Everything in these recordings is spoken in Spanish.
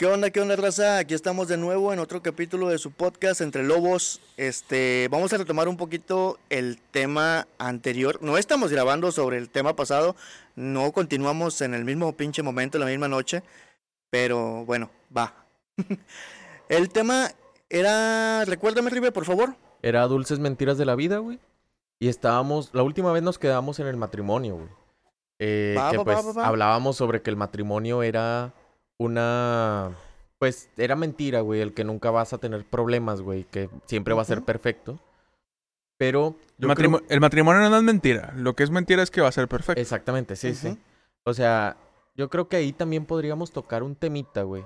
¿Qué onda, qué onda, raza? Aquí estamos de nuevo en otro capítulo de su podcast Entre Lobos. Este, vamos a retomar un poquito el tema anterior. No estamos grabando sobre el tema pasado, no continuamos en el mismo pinche momento, en la misma noche, pero bueno, va. el tema era, recuérdame, Ribe, por favor. Era Dulces Mentiras de la Vida, güey. Y estábamos, la última vez nos quedamos en el matrimonio, güey. Eh, que pues hablábamos sobre que el matrimonio era una... Pues era mentira, güey, el que nunca vas a tener problemas, güey, que siempre va a ser perfecto. Pero... El, matrimo- creo- el matrimonio no es mentira. Lo que es mentira es que va a ser perfecto. Exactamente, sí, sí. O sea, yo creo que ahí también podríamos tocar un temita, güey.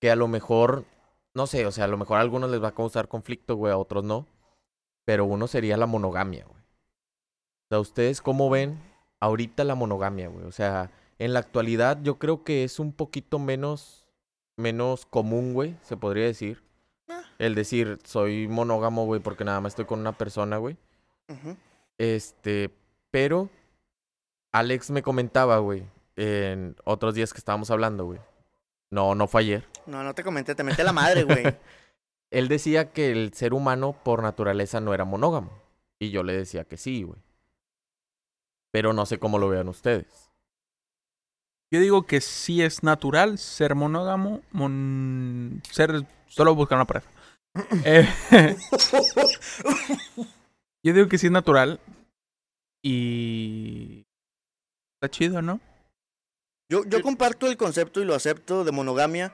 Que a lo mejor, no sé, o sea, a lo mejor a algunos les va a causar conflicto, güey, a otros no. Pero uno sería la monogamia, güey. O sea, ¿ustedes cómo ven ahorita la monogamia, güey? O sea, en la actualidad yo creo que es un poquito menos, menos común, güey, se podría decir. Ah. El decir, soy monógamo, güey, porque nada más estoy con una persona, güey. Este, pero Alex me comentaba, güey, en otros días que estábamos hablando, güey. No, no fue ayer. No, no te comenté, te metí la madre, güey. Él decía que el ser humano por naturaleza no era monógamo. Y yo le decía que sí, güey. Pero no sé cómo lo vean ustedes. Yo digo que sí es natural ser monógamo, mon- ser solo buscar una pareja. Eh, yo digo que sí es natural y está chido, ¿no? Yo, yo comparto el concepto y lo acepto de monogamia,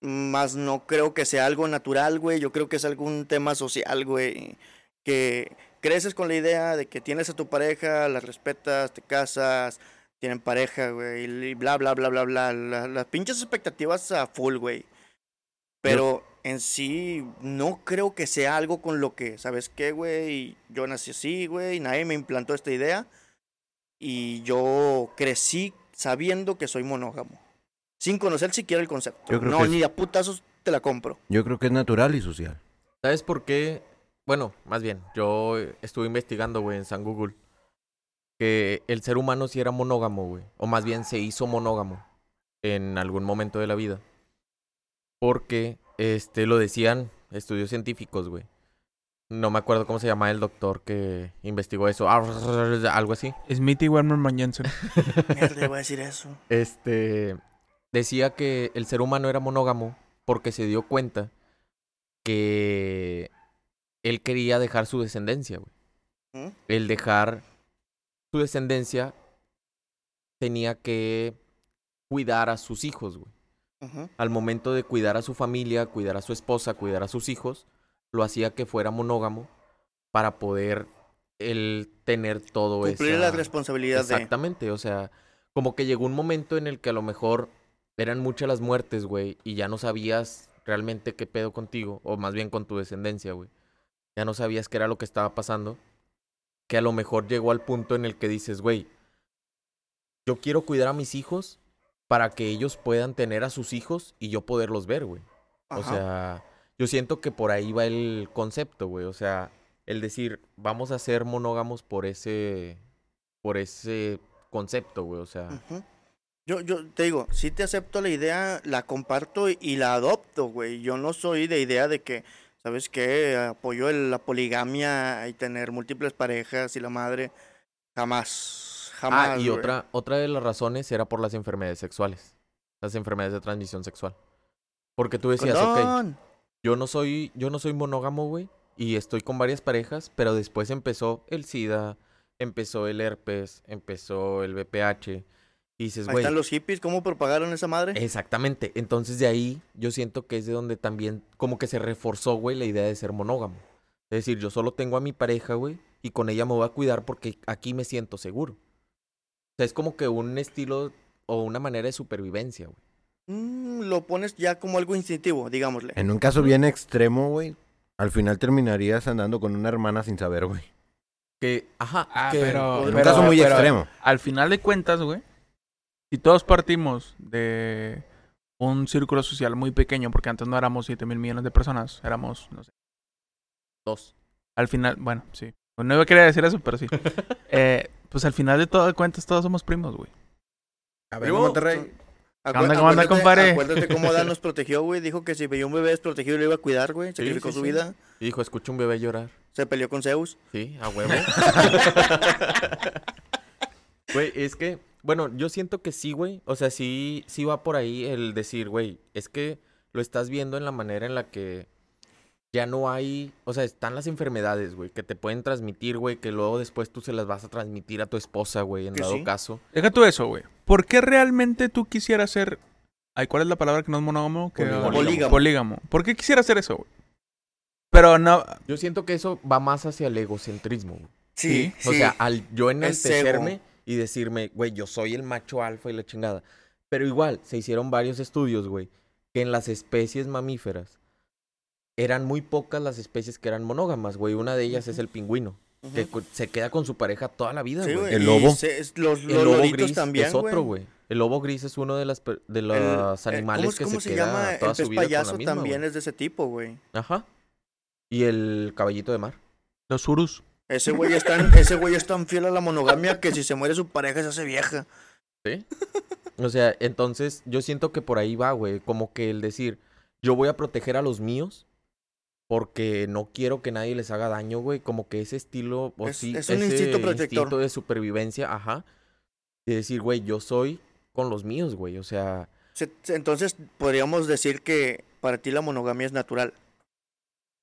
más no creo que sea algo natural, güey. Yo creo que es algún tema social, güey. Que creces con la idea de que tienes a tu pareja, la respetas, te casas, tienen pareja, güey, y bla, bla, bla, bla, bla. la- las pinches expectativas a full, güey. Pero en sí, no creo que sea algo con lo que, ¿sabes qué, güey? Yo nací así, güey, nadie me implantó esta idea. Y yo crecí sabiendo que soy monógamo. Sin conocer siquiera el concepto. Yo creo no, que es- ni a putazos te la compro. Yo creo que es natural y social. ¿Sabes por qué? Bueno, más bien, yo estuve investigando, güey, en San Google. Que el ser humano sí era monógamo, güey. O más bien se hizo monógamo en algún momento de la vida. Porque, este, lo decían estudios científicos, güey. No me acuerdo cómo se llama el doctor que investigó eso. Algo así. Smithy Werner Jensen. Mierda, voy a decir eso. Este decía que el ser humano era monógamo porque se dio cuenta que él quería dejar su descendencia, güey. ¿Mm? El dejar su descendencia tenía que cuidar a sus hijos, güey. Al momento de cuidar a su familia, cuidar a su esposa, cuidar a sus hijos, lo hacía que fuera monógamo para poder él tener todo eso. Cumplir la responsabilidad de. Exactamente, o sea, como que llegó un momento en el que a lo mejor eran muchas las muertes, güey, y ya no sabías realmente qué pedo contigo, o más bien con tu descendencia, güey. Ya no sabías qué era lo que estaba pasando, que a lo mejor llegó al punto en el que dices, güey, yo quiero cuidar a mis hijos para que ellos puedan tener a sus hijos y yo poderlos ver, güey. O sea, yo siento que por ahí va el concepto, güey. O sea, el decir, vamos a ser monógamos por ese, por ese concepto, güey. O sea. Yo, yo te digo, sí te acepto la idea, la comparto y, y la adopto, güey. Yo no soy de idea de que, ¿sabes qué? Apoyo el- la poligamia y tener múltiples parejas y la madre. Jamás, jamás. ah, y güey. otra, otra de las razones era por las enfermedades sexuales, las enfermedades de transmisión sexual. Porque tú decías, ok, yo no soy, yo no soy monógamo, güey, y estoy con varias parejas, pero después empezó el SIDA, empezó el herpes, empezó el VPH, y dices, güey, están los hippies, ¿cómo propagaron esa madre? Exactamente. Entonces de ahí yo siento que es de donde también como que se reforzó, güey, la idea de ser monógamo. Es decir, yo solo tengo a mi pareja, güey, y con ella me voy a cuidar porque aquí me siento seguro. O sea, es como que un estilo o una manera de supervivencia, güey. Mm, lo pones ya como algo instintivo, digámosle. En un caso bien extremo, güey, al final terminarías andando con una hermana sin saber, güey. Que, ajá, Ah, que- pero- En un pero- caso muy pero- extremo. Al final de cuentas, güey, si todos partimos de un círculo social muy pequeño, porque antes no éramos 7 mil millones de personas, éramos, no sé. dos. Al final, bueno, sí. No iba a querer decir eso, pero sí. Eh, pues al final de todas cuentas, todos somos primos, güey. A ver, Primo. Monterrey. ¿Qué onda, cómo anda, compadre? Acuérdate cómo Dan nos protegió, güey. Dijo que si veía un bebé desprotegido lo iba a cuidar, güey. Sí, Sacrificó sí, su sí. vida. Y dijo, escucha un bebé llorar. Se peleó con Zeus. Sí, a huevo. Güey, es que, bueno, yo siento que sí, güey. O sea, sí, sí va por ahí el decir, güey, es que lo estás viendo en la manera en la que ya no hay, o sea, están las enfermedades, güey, que te pueden transmitir, güey, que luego después tú se las vas a transmitir a tu esposa, güey, en dado sí. caso. Deja tú eso, güey. ¿Por qué realmente tú quisieras ser... Ay, ¿cuál es la palabra que no es monógamo? Que- Polígamo. Polígamo. Polígamo. ¿Por qué quisieras hacer eso, güey? Pero no... Yo siento que eso va más hacia el egocentrismo, güey. Sí, O sea, al yo enaltecerme. Y decirme, güey, yo soy el macho alfa y la chingada. Pero igual, se hicieron varios estudios, güey, que en las especies mamíferas eran muy pocas las especies que eran monógamas, güey. Una de ellas es el pingüino, que se queda con su pareja toda la vida, Sí, güey. El lobo. se- es- los el lobo gris también, es otro, güey. El lobo gris es uno de las de El- los el- animales ¿cómo, que cómo se, se queda llama? toda el su vida con la payaso misma, también güey. es de ese tipo, güey. Ajá. Y el caballito de mar. Los urus. Ese güey es tan, ese güey es tan fiel a la monogamia que si se muere su pareja se hace vieja. ¿Sí? O sea, entonces yo siento que por ahí va, güey. Como que el decir, yo voy a proteger a los míos porque no quiero que nadie les haga daño, güey. Como que ese estilo, o Es- sí, es un ese instinto protector. instinto de supervivencia, ajá. De decir, güey, yo soy con los míos, güey. O sea, Se- se- Entonces podríamos decir que para ti la monogamia es natural.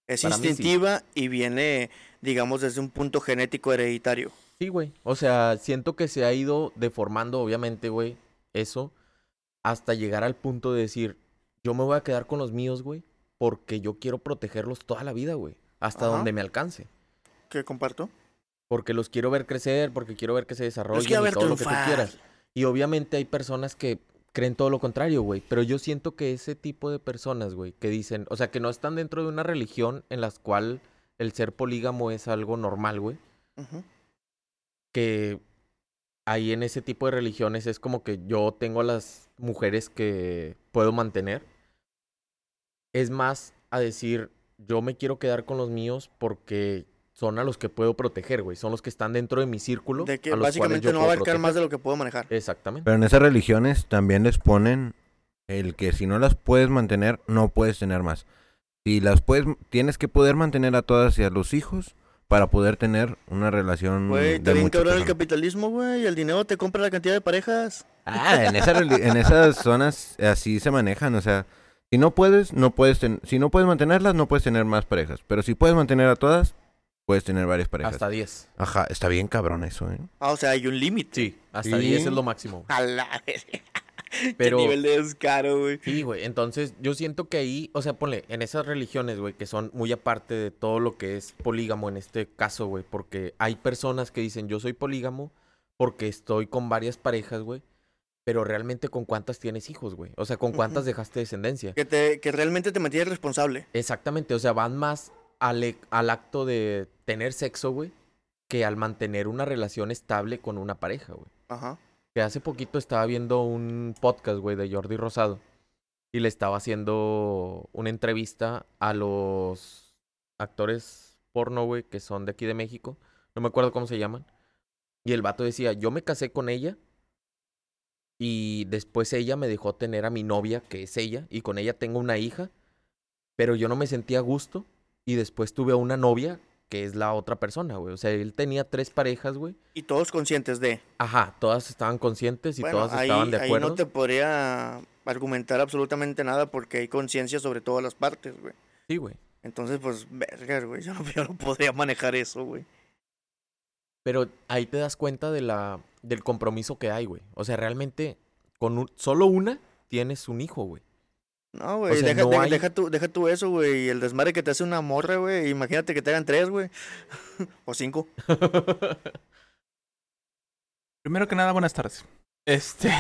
Es sí. instintiva y viene, digamos, desde un punto genético hereditario. sí, güey. O sea, siento que se ha ido deformando, obviamente, güey, eso, hasta llegar al punto de decir, yo me voy a quedar con los míos, güey, porque yo quiero protegerlos toda la vida, güey. Hasta Ajá. donde me alcance. ¿Qué comparto? Porque los quiero ver crecer, porque quiero ver que se desarrollen y ver todo lo que tú quieras. Y obviamente hay personas que creen todo lo contrario, güey. Pero yo siento que ese tipo de personas, güey, que dicen, o sea, que no están dentro de una religión en la cual el ser polígamo es algo normal, güey. Que ahí en ese tipo de religiones es como que yo tengo a las mujeres que puedo mantener. Es más a decir, yo me quiero quedar con los míos porque son a los que puedo proteger, güey. Son los que están dentro de mi círculo. De que a los básicamente no va a abarcar proteger. más de lo que puedo manejar. Exactamente. Pero en esas religiones también les ponen el que si no las puedes mantener, no puedes tener más. Si las puedes, tienes que poder mantener a todas y a los hijos para poder tener una relación Güey, está bien cabrón el capitalismo, güey. El dinero te compra la cantidad de parejas. Ah, en, esa en esas zonas así se manejan, o sea, si no puedes, no puedes ten- si no puedes mantenerlas, no puedes tener más parejas, pero si puedes mantener a todas, puedes tener varias parejas. Hasta 10. Ajá, está bien cabrón eso, ¿eh? Ah, o sea, hay un límite. Sí, hasta Sí. 10 es lo máximo. A la. Pero- Qué nivel de descaro, güey. Sí, güey. Entonces, yo siento que ahí, o sea, ponle, en esas religiones, güey, que son muy aparte de todo lo que es polígamo en este caso, güey, porque hay personas que dicen, yo soy polígamo porque estoy con varias parejas, güey, pero realmente con cuántas tienes hijos, güey. O sea, con cuántas dejaste descendencia. Que, te, que realmente te mantienes responsable. Exactamente, o sea, van más al, e- al acto de tener sexo, güey, que al mantener una relación estable con una pareja, güey. Ajá. Que hace poquito estaba viendo un podcast, güey, de Jordi Rosado. Y le estaba haciendo una entrevista a los actores porno, güey, que son de aquí de México. No me acuerdo cómo se llaman. Y el vato decía, yo me casé con ella. Y después ella me dejó tener a mi novia, que es ella. Y con ella tengo una hija. Pero yo no me sentía a gusto. Y después tuve a una novia, que es la otra persona, güey. O sea, él tenía tres parejas, güey. Y todos conscientes de. Ajá, todas estaban conscientes y bueno, todas ahí, estaban de ahí acuerdo. no te podría argumentar absolutamente nada porque hay conciencia sobre todas las partes, güey. Sí, güey. Entonces, pues, vergas, güey. Yo no, yo no podría manejar eso, güey. Pero ahí te das cuenta de la, del compromiso que hay, güey. O sea, realmente, con un- solo una tienes un hijo, güey. No, güey, sea, deja, no de- hay- deja, tú, deja tú eso, güey. y El desmadre que te hace una morra, güey. Imagínate que te hagan tres, güey. o cinco. Primero que nada, buenas tardes. Este.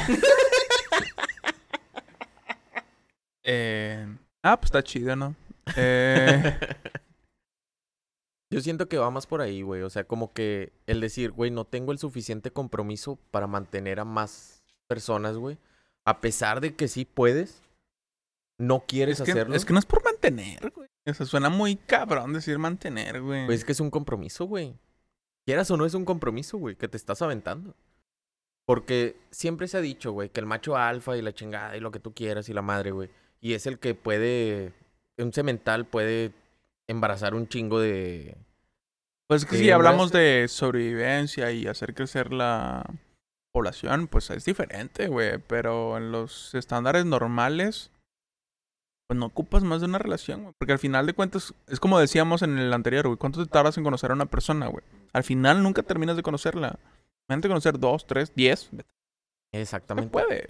eh... Ah, pues está chido, ¿no? Eh... Yo siento que va más por ahí, güey. O sea, como que el decir, güey, no tengo el suficiente compromiso para mantener a más personas, güey. A pesar de que sí puedes, no quieres es, que, hacerlo. es que no es por mantener, güey. O sea, suena muy cabrón decir mantener, güey. Pues es que es un compromiso, güey. Quieras o no es un compromiso, güey, que te estás aventando. Porque siempre se ha dicho, güey, que el macho alfa y la chingada y lo que tú quieras y la madre, güey. Y es el que puede, un cemental puede embarazar un chingo de... Pues que Sí, si hablamos de sobrevivencia y hacer crecer la población, pues es diferente, güey. Pero en los estándares normales, pues no ocupas más de una relación, güey. Porque al final de cuentas, es como decíamos en el anterior, güey. ¿Cuánto te tardas en conocer a una persona, güey? Al final nunca terminas de conocerla. Imagínate conocer dos, tres, diez. No Exactamente. puede.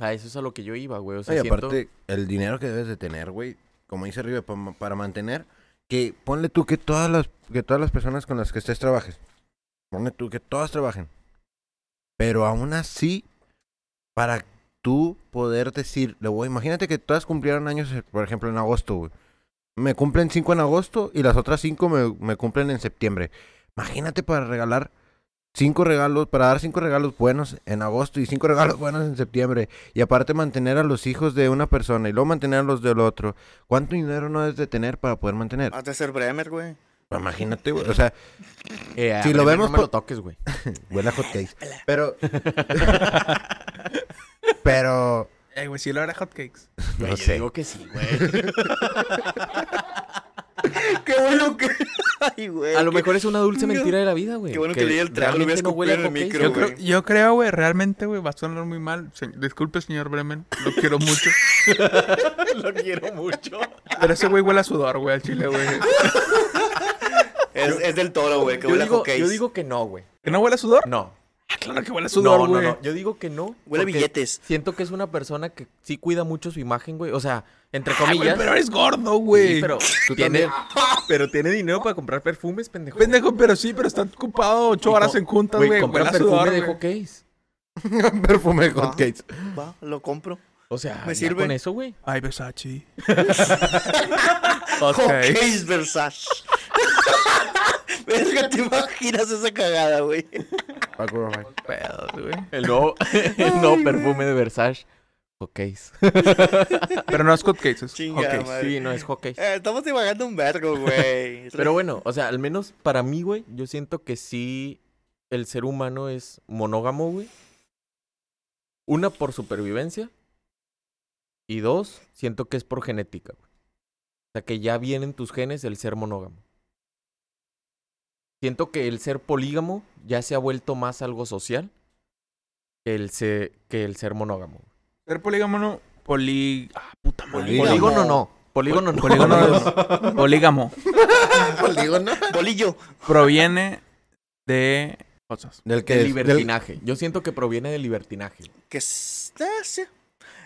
A eso es a lo que yo iba, güey. O sea, Y siento... aparte, el dinero que debes de tener, güey, como dice Rive, pa- para mantener, que ponle tú que todas las, que todas las personas con las que estés trabajes, ponle tú que todas trabajen. Pero aún así, para tú poder decir, le voy, imagínate que todas cumplieran años, por ejemplo, en agosto, güey. Me cumplen cinco en agosto y las otras cinco me, me cumplen en septiembre. Imagínate para regalar cinco regalos, para dar cinco regalos buenos en agosto y cinco regalos buenos en septiembre. Y aparte mantener a los hijos de una persona y luego mantener a los del otro. ¿Cuánto dinero no debes de tener para poder mantener? Has de ser Bremer, güey. Imagínate, güey. O sea, Eh, Si lo vemos No me por- lo toques, güey. huele a hotcakes. Pero... Pero... Eh, güey, si lo era hotcakes. No sé. digo que sí, güey. Qué bueno que. Ay, güey. A lo mejor es una dulce mentira de la vida, güey. Qué bueno que leí el trago, lo voy a realmente no huele a escupir en el micro, Yo güey. creo, yo creo, güey, realmente, güey, va a sonar muy mal. Se- disculpe, señor Bremen, lo quiero mucho. Lo quiero mucho. Pero ese güey huele a sudor, güey, al chile, güey. Es, es del toro, güey. Que Yo huele a digo, hotcakes. yo digo que no, güey. ¿Que no huele a sudor? No. Ah, claro que huele a sudor, no, güey. no. Yo digo que no. Huele a billetes. Siento que es una persona que sí cuida mucho su imagen, güey. O sea, entre Ay, güey, comillas. pero eres gordo, güey. Sí, pero tiene, pero tiene dinero para comprar perfumes, pendejo. Pendejo, pero sí, pero está ocupado ocho horas en juntas, güey. compra Huele a perfume sudor, de hotcakes. Perfume de hotcakes. Va, lo compro. O sea, Me sirve. con eso, güey. Ay, Versace. Hotcakes Versace. Verga, te imaginas esa cagada, güey. Pedos, güey. el nuevo, el nuevo perfume de Versace. Hotcakes. Pero no es hotcakes, es hotcakes. Sí, no es hotcakes. Eh, estamos divagando un vergo, güey. Pero bueno, o sea, al menos para mí, güey, yo siento que sí el ser humano es monógamo, güey. Una, por supervivencia. Y dos, siento que es por genética, güey. O sea, que ya viene en tus genes el ser monógamo. Siento que el ser polígamo ya se ha vuelto más algo social que el, se- que el ser monógamo. Ser polígamo no. Poli. Ah, puta madre. Polígamo. Polígono no. Polígono no. Polígono no. Polígamo. Polígono. Bolillo. Proviene de cosas. Del que Del libertinaje. Yo siento que proviene del libertinaje. Que es, ah, sí.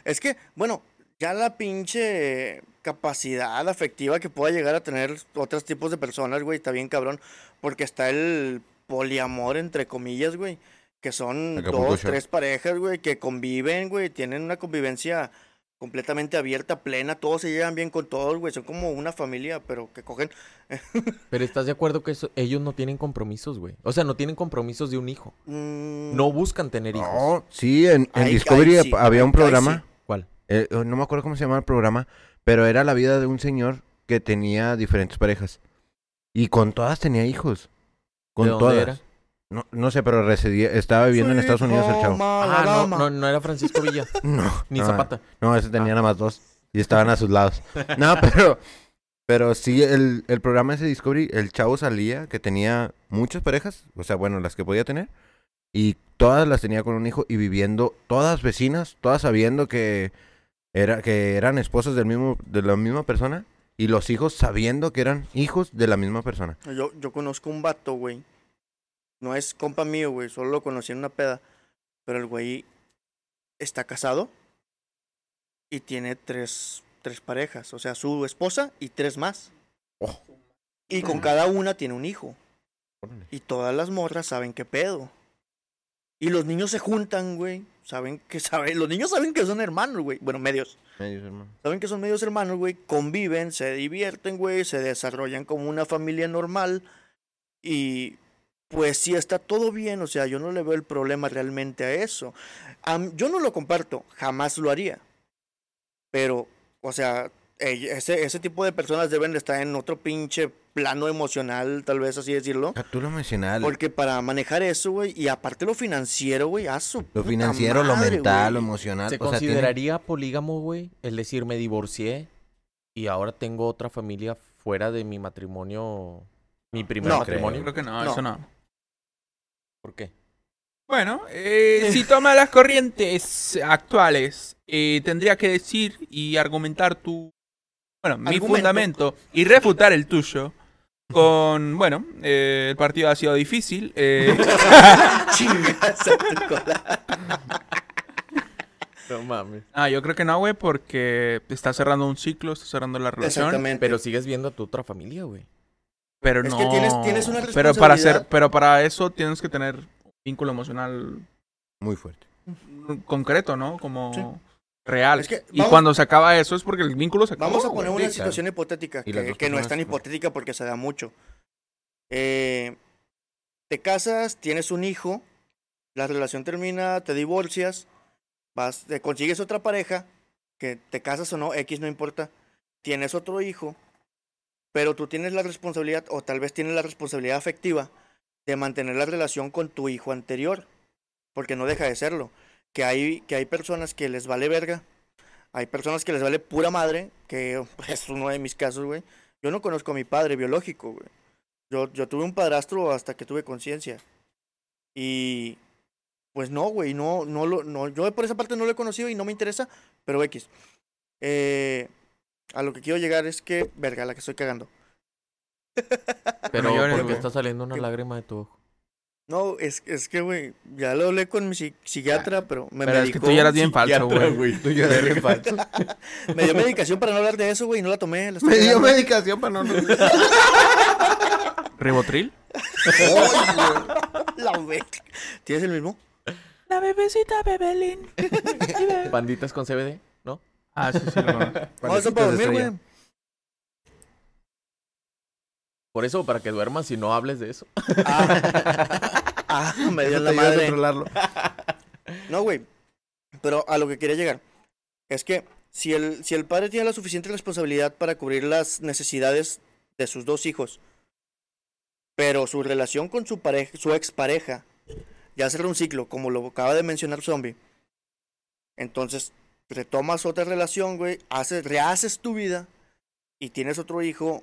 es que, bueno, ya la pinche capacidad afectiva que pueda llegar a tener otros tipos de personas, güey, está bien cabrón. Porque está el poliamor, entre comillas, güey. Que son Acapulco dos, Shore. tres parejas, güey, que conviven, güey, tienen una convivencia completamente abierta, plena, todos se llevan bien con todos, güey, son como una familia, pero que cogen... Pero ¿estás de acuerdo que eso- ellos no tienen compromisos, güey? O sea, no tienen compromisos de un hijo. mm, No buscan tener hijos. No, sí, en, en Ahí- Discovery ahí sí, había un programa. sí. ¿Cuál? eh, no me acuerdo cómo se llamaba el programa, pero era la vida de un señor que tenía diferentes parejas. Y con todas tenía hijos. Con ¿De dónde todas. era? No, no sé, pero residía, estaba viviendo en Estados Unidos el chavo. Ah, no, no, no era Francisco Villa. No, Ni no, Zapata. No, ese tenía nada más dos. Y estaban a sus lados. No, pero. Pero sí, el, el programa ese Discovery, el chavo salía que tenía muchas parejas. O sea, bueno, las que podía tener. Y todas las tenía con un hijo y viviendo, todas vecinas, todas sabiendo que, era, que eran esposas del mismo, de la misma persona. Y los hijos sabiendo que eran hijos de la misma persona. Yo, yo conozco un vato, güey. No es compa mío, güey. Solo lo conocí en una peda. Pero el güey está casado y tiene tres, tres parejas. O sea, su esposa y tres más. Oh. Y con cada una tiene un hijo. Y todas las morras saben qué pedo. Y los niños se juntan, güey. Saben que saben. Los niños saben que son hermanos, güey. Bueno, medios. Saben que son medios hermanos, güey. Conviven, se divierten, güey. Se desarrollan como una familia normal. Y pues sí está todo bien. O sea, yo no le veo el problema realmente a eso. Yo no lo comparto. Jamás lo haría. Pero, o sea, ese, ese tipo de personas deben de estar en otro pinche plano emocional, tal vez así decirlo. Ah, Tú lo mencionaste. Porque para manejar eso, güey, y aparte lo financiero, güey, a su Lo financiero, lo mental, lo emocional. ¿Se o sea, tiene- consideraría polígamo, güey? El decir, me divorcié y ahora tengo otra familia fuera de mi matrimonio, mi primer No. matrimonio. Creo que no, No. eso no. ¿Por qué? Bueno, eh, si toma las corrientes actuales, eh, tendría que decir y argumentar tu, bueno, mi Argumento. fundamento y refutar el tuyo con, bueno, eh, el partido ha sido difícil. eh. No mames. ah, yo creo que no, güey, porque está cerrando un ciclo, está cerrando la relación. Exactamente. Pero sigues viendo a tu otra familia, güey. Pero Es no. que tienes- tienes una pero para hacer, pero para eso tienes que tener un vínculo emocional Muy fuerte. concreto, ¿no? Como Sí. Real. Es que y cuando se acaba eso es porque el vínculo se acabó. Vamos a poner güey. una claro. situación hipotética, que, no es tan hipotética porque se da mucho. Eh, te casas, tienes un hijo, la relación termina, te divorcias, vas, te consigues otra pareja, que te casas o no, X no importa, tienes otro hijo, pero tú tienes la responsabilidad, o tal vez tienes la responsabilidad afectiva, de mantener la relación con tu hijo anterior, porque no deja de serlo. Que hay, que hay personas que les vale verga, hay personas que les vale pura madre, que es uno de mis casos, güey. Yo no conozco a mi padre biológico, güey. Yo, yo tuve un padrastro hasta que tuve conciencia. Y pues no, güey, no, no lo, no, yo por esa parte no lo he conocido y no me interesa, pero X. Eh, a lo que quiero llegar es que, verga, la que estoy cagando. Pero llores, ¿por qué güey. está saliendo una ¿Qué? lágrima de tu ojo? No, es, es que, güey, ya lo hablé con mi psi- psiquiatra, pero me Pero es que medicó. tú ya eras bien falso, güey. Tú ya eres bien falso. Me dio medicación para no hablar de eso, güey, y no la tomé. la Me dio medicación para no... ¿Ribotril? La verga. ¿Tienes el mismo? La bebecita Bebelín. Banditas con CBD, ¿no? ah, sí, sí. lo conozco. No, eso para dormir, güey. Por eso, para que duermas y no hables de eso. Ah, ah, me dio Eso la te madre. controlarlo. No, güey. Pero a lo que quería llegar es que si el, si el padre tiene la suficiente responsabilidad para cubrir las necesidades de sus dos hijos, pero su relación con su pareja, su expareja, ya cerró un ciclo, como lo acaba de mencionar Zombie. Entonces, retomas otra relación, güey, haces, rehaces tu vida y tienes otro hijo.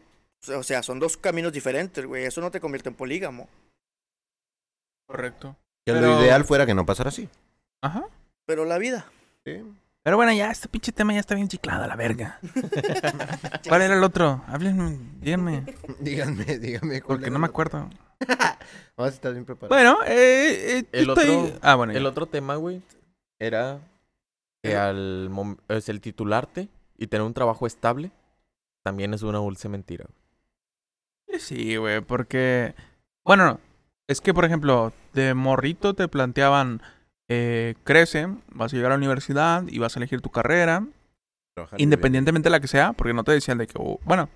O sea, son dos caminos diferentes, güey. Eso no te convierte en polígamo. Correcto. Que Pero- lo ideal fuera que no pasara así. Ajá. Pero la vida. Sí. Pero bueno, ya, este pinche tema ya está bien chiclado, a la verga. ¿Cuál era el otro? Háblenme, díganme. Díganme, díganme. Porque no me acuerdo. Vamos a estar bien preparados. Bueno, eh, eh, El estoy- otro- Ah, bueno. El otro tema, güey, era que al mom- es el titularte y tener un trabajo estable también es una dulce mentira. güey. Sí, güey, porque... Bueno, es que, por ejemplo, de morrito te planteaban... Eh, crece, vas a llegar a la universidad y vas a elegir tu carrera, Trabajar independientemente de la que sea, porque no te decían de que... oh, bueno,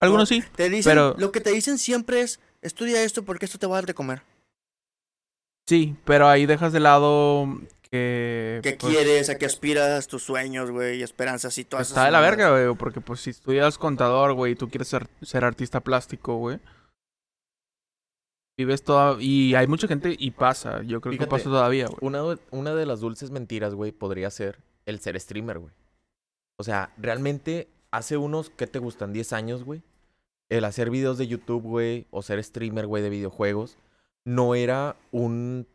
algunos sí. Te dicen, Pero- lo que te dicen siempre es, estudia esto porque esto te va a dar de comer. Sí, pero ahí dejas de lado que... ¿Qué pues, quieres? ¿A qué aspiras? Tus sueños, güey, y esperanzas y todas Está esas de la verga, güey, porque pues si estudias contador, güey, y tú quieres ser, ser artista plástico, güey. Vives toda... Y hay mucha gente y pasa, yo creo Fíjate, que pasa todavía, güey. Una, de- una de las dulces mentiras, güey, podría ser el ser streamer, güey. O sea, realmente hace unos, ¿qué te gustan? 10 años, güey. El hacer videos de YouTube, güey, o ser streamer, güey, de videojuegos, no era un,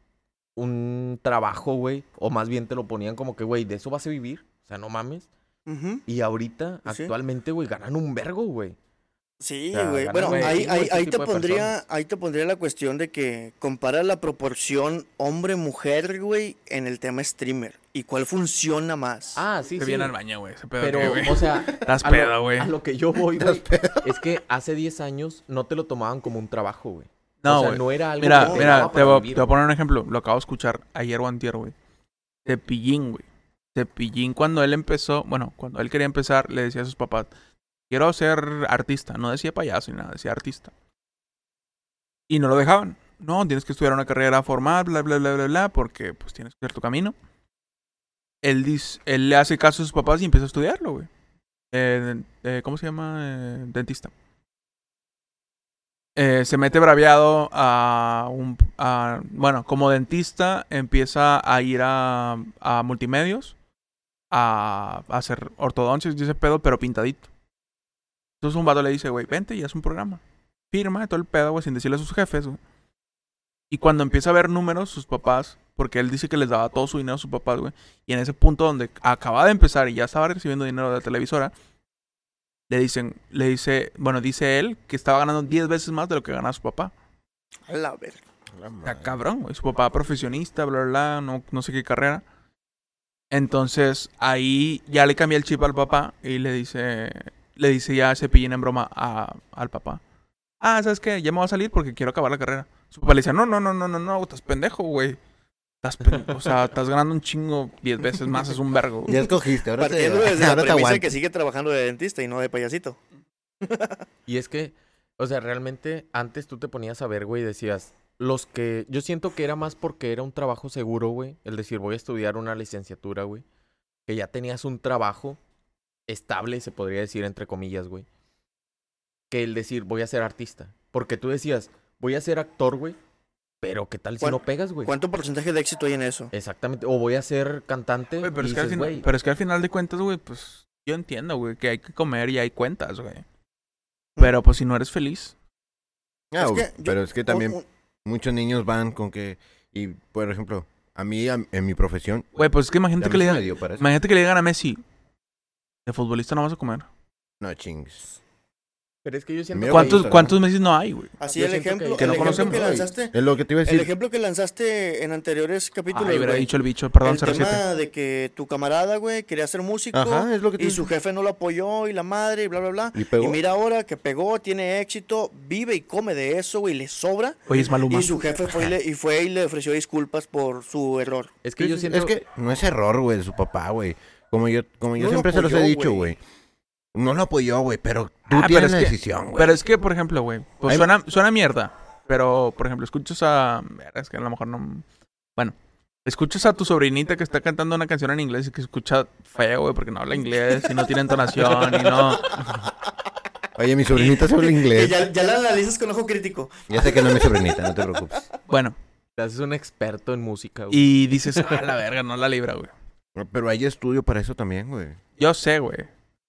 un trabajo, güey. O más bien te lo ponían como que, güey, de eso vas a vivir. O sea, no mames. Y ahorita, Sí. actualmente, güey, ganan un vergo, güey. Sí, O sea, güey. Bueno, ahí, chingo ahí, te pondría, ahí te pondría la cuestión de que compara la proporción hombre-mujer, güey, en el tema streamer. ¿Y cuál funciona más? Ah, sí, Se sí. viene al baño, güey, pedo Pero, que, güey. o sea, Estás a lo- pedo, güey. A lo que yo voy, güey, es que hace 10 años no te lo tomaban como un trabajo, güey. No, o sea, güey. no era algo Mira, te mira, voy, te voy a poner un ejemplo. Lo acabo de escuchar ayer o antier, güey. Cepillín, güey. Cepillín cuando él empezó, bueno, cuando él quería empezar, le decía a sus papás, quiero ser artista. No decía payaso ni nada, decía artista. Y no lo dejaban. No, tienes que estudiar una carrera formal, bla, bla, bla, bla, bla, porque pues tienes que hacer tu camino. Él, dice, él le hace caso a sus papás y empieza a estudiarlo, güey. eh, eh, ¿cómo se llama? Eh, dentista. Eh, se mete braviado a un... bueno, como dentista empieza a ir a, a multimedios a, a hacer ortodoncias y ese pedo, pero pintadito. Entonces un vato le dice, güey, vente y haz un programa. Firma todo el pedo, güey, sin decirle a sus jefes. Y cuando empieza a ver números, sus papás, porque él dice que les daba todo su dinero a sus papás, güey. Y en ese punto donde acaba de empezar y ya estaba recibiendo dinero de la televisora, le dicen, le dice, bueno, dice él que estaba ganando 10 veces más de lo que ganaba su papá. A la verga. Está cabrón, güey. Su papá profesionista, bla, bla, bla, no, no sé qué carrera. Entonces, ahí ya le cambia el chip al papá y le dice, le dice ya Cepillín en broma a- al papá. Ah, ¿sabes qué? Ya me voy a salir porque quiero acabar la carrera. Su papá le dice, no, no, no, no, no, no, estás pendejo, güey. Estás o sea, estás ganando un chingo 10 veces más, es un vergo. güey". Ya escogiste, ahora te, Partiendo desde la ahora te premisa que sigue trabajando de dentista y no de payasito. Y es que, o sea, realmente antes tú te ponías a ver, güey, y decías, los que, yo siento que era más porque era un trabajo seguro, güey, el decir, voy a estudiar una licenciatura, güey, que ya tenías un trabajo estable, se podría decir, entre comillas, güey, que el decir, voy a ser artista. Porque tú decías, voy a ser actor, güey, pero ¿qué tal si ¿Cuán- no pegas, güey? ¿Cuánto porcentaje de éxito hay en eso? Exactamente, o voy a ser cantante, Güey, pero, y es que al dices, final, güey, pero es que al final de cuentas, güey, pues yo entiendo, güey, que hay que comer y hay cuentas, güey. Mm. Pero pues si no eres feliz. Ah, Es güey, que yo- pero es que también Un- un- muchos niños van con que... Y, por ejemplo, a mí, a- en mi profesión... Güey, pues es que imagínate que le digan, imagínate que le digan a Messi, de futbolista no vas a comer. No chingues. Pero es que yo siento Me que- ¿Cuántos, gusta, ¿cuántos Messi no hay, güey? Así Yo el que- ejemplo, que no el ejemplo conocemos, que lanzaste, Es lo que te iba a el decir. ejemplo que lanzaste en anteriores capítulos, Ay, hubiera dicho el bicho, perdón, el 07. tema de que tu camarada, güey, quería ser músico Ajá, es lo que te y su jefe no lo apoyó y la madre y bla, bla, bla. Y pegó. Y mira ahora que pegó, tiene éxito, vive y come de eso, güey, le sobra. Oye, es Maluma. Y su jefe fue y, le, y fue y le ofreció disculpas por su error. es que yo siento... Es que no es error, güey, de su papá, güey. Como yo, como yo No lo siempre se los he dicho, güey. güey. No lo apoyó, güey, pero tú Ah, pero tienes la que- decisión, güey. Pero es que, por ejemplo, güey, pues suena, suena mierda. Pero, por ejemplo, escuchas a. Es que a lo mejor no. Bueno, escuchas a tu sobrinita que está cantando una canción en inglés y que escucha feo, güey, porque no habla inglés y no tiene entonación y no. Oye, mi sobrinita habla inglés. ya, ya la analizas con ojo crítico. Ya sé que no es mi sobrinita, no te preocupes. Bueno, Te haces un experto en música, güey. y dices, ah, la verga, no la libra, güey. Pero hay estudio para eso también, güey. Yo sé, güey.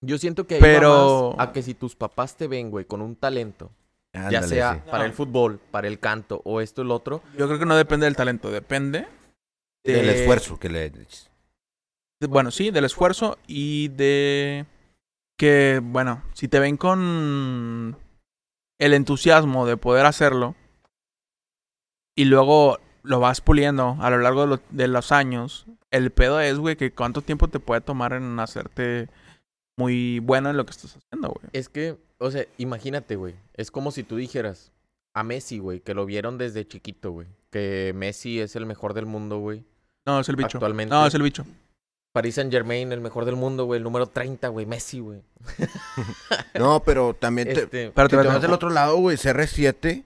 Yo siento que ahí Pero- va más a que si tus papás te ven, güey, con un talento, ya sea sí. para el fútbol, para el canto o esto o el otro, Yo creo que no depende del talento, depende. Del de- esfuerzo que le... de- bueno, sí, del esfuerzo y de que, bueno, si te ven con el entusiasmo de poder hacerlo y luego lo vas puliendo a lo largo de, lo- de los años, el pedo es, güey, que cuánto tiempo te puede tomar en hacerte muy bueno en lo que estás haciendo, güey. es que, o sea, imagínate, güey, es como si tú dijeras a Messi, güey, que lo vieron desde chiquito, güey, que Messi es el mejor del mundo, güey. No, es el bicho. Actualmente. No, es el bicho. Paris Saint Germain, el mejor del mundo, güey, el número 30, güey, Messi, güey. No, pero también te... Este, Pero Si te te vas del otro lado, güey, CR7,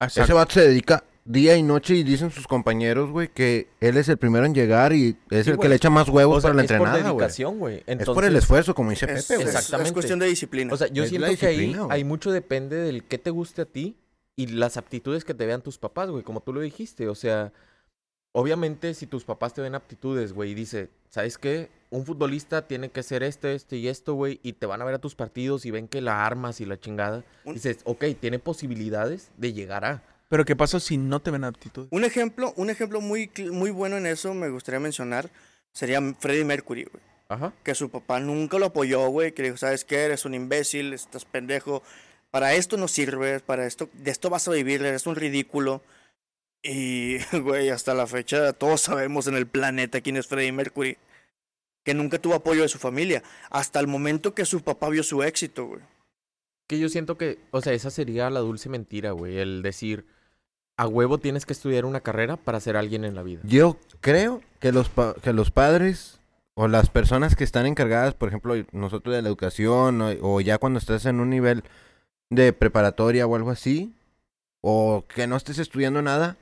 ese vato se dedica día y noche y dicen sus compañeros, güey, que él es el primero en llegar y es Sí, el que le echa más huevos o sea, para la es por entrenada, güey. dedicación, güey. Es por el esfuerzo, como dice Es, Pepe, güey. es- Exactamente. es cuestión de disciplina. O sea, yo Es siento que ahí, ahí mucho depende del qué te guste a ti y las aptitudes que te vean tus papás, güey, como tú lo dijiste. O sea, obviamente si tus papás te ven aptitudes, güey, y dice, ¿sabes qué? Un futbolista tiene que ser esto, esto y esto, güey, y te van a ver a tus partidos y ven que la armas y la chingada. Un- Dices, ok, tiene posibilidades de llegar a. Pero ¿qué pasa si no te ven aptitud? Un ejemplo, un ejemplo muy, cl- muy bueno en eso me gustaría mencionar sería Freddie Mercury, güey. Ajá. Que su papá nunca lo apoyó, güey. Que le dijo, ¿sabes qué? Eres un imbécil, estás pendejo. Para esto no sirves, para esto, de esto vas a vivir, eres un ridículo. Y, güey, hasta la fecha todos sabemos en el planeta quién es Freddie Mercury. Que nunca tuvo apoyo de su familia. Hasta el momento que su papá vio su éxito, güey. Que yo siento que, o sea, esa sería la dulce mentira, güey, el decir, a huevo tienes que estudiar una carrera para ser alguien en la vida. Yo creo que los, que los padres o las personas que están encargadas, por ejemplo, nosotros de la educación o, o ya cuando estás en un nivel de preparatoria o algo así, o que no estés estudiando nada,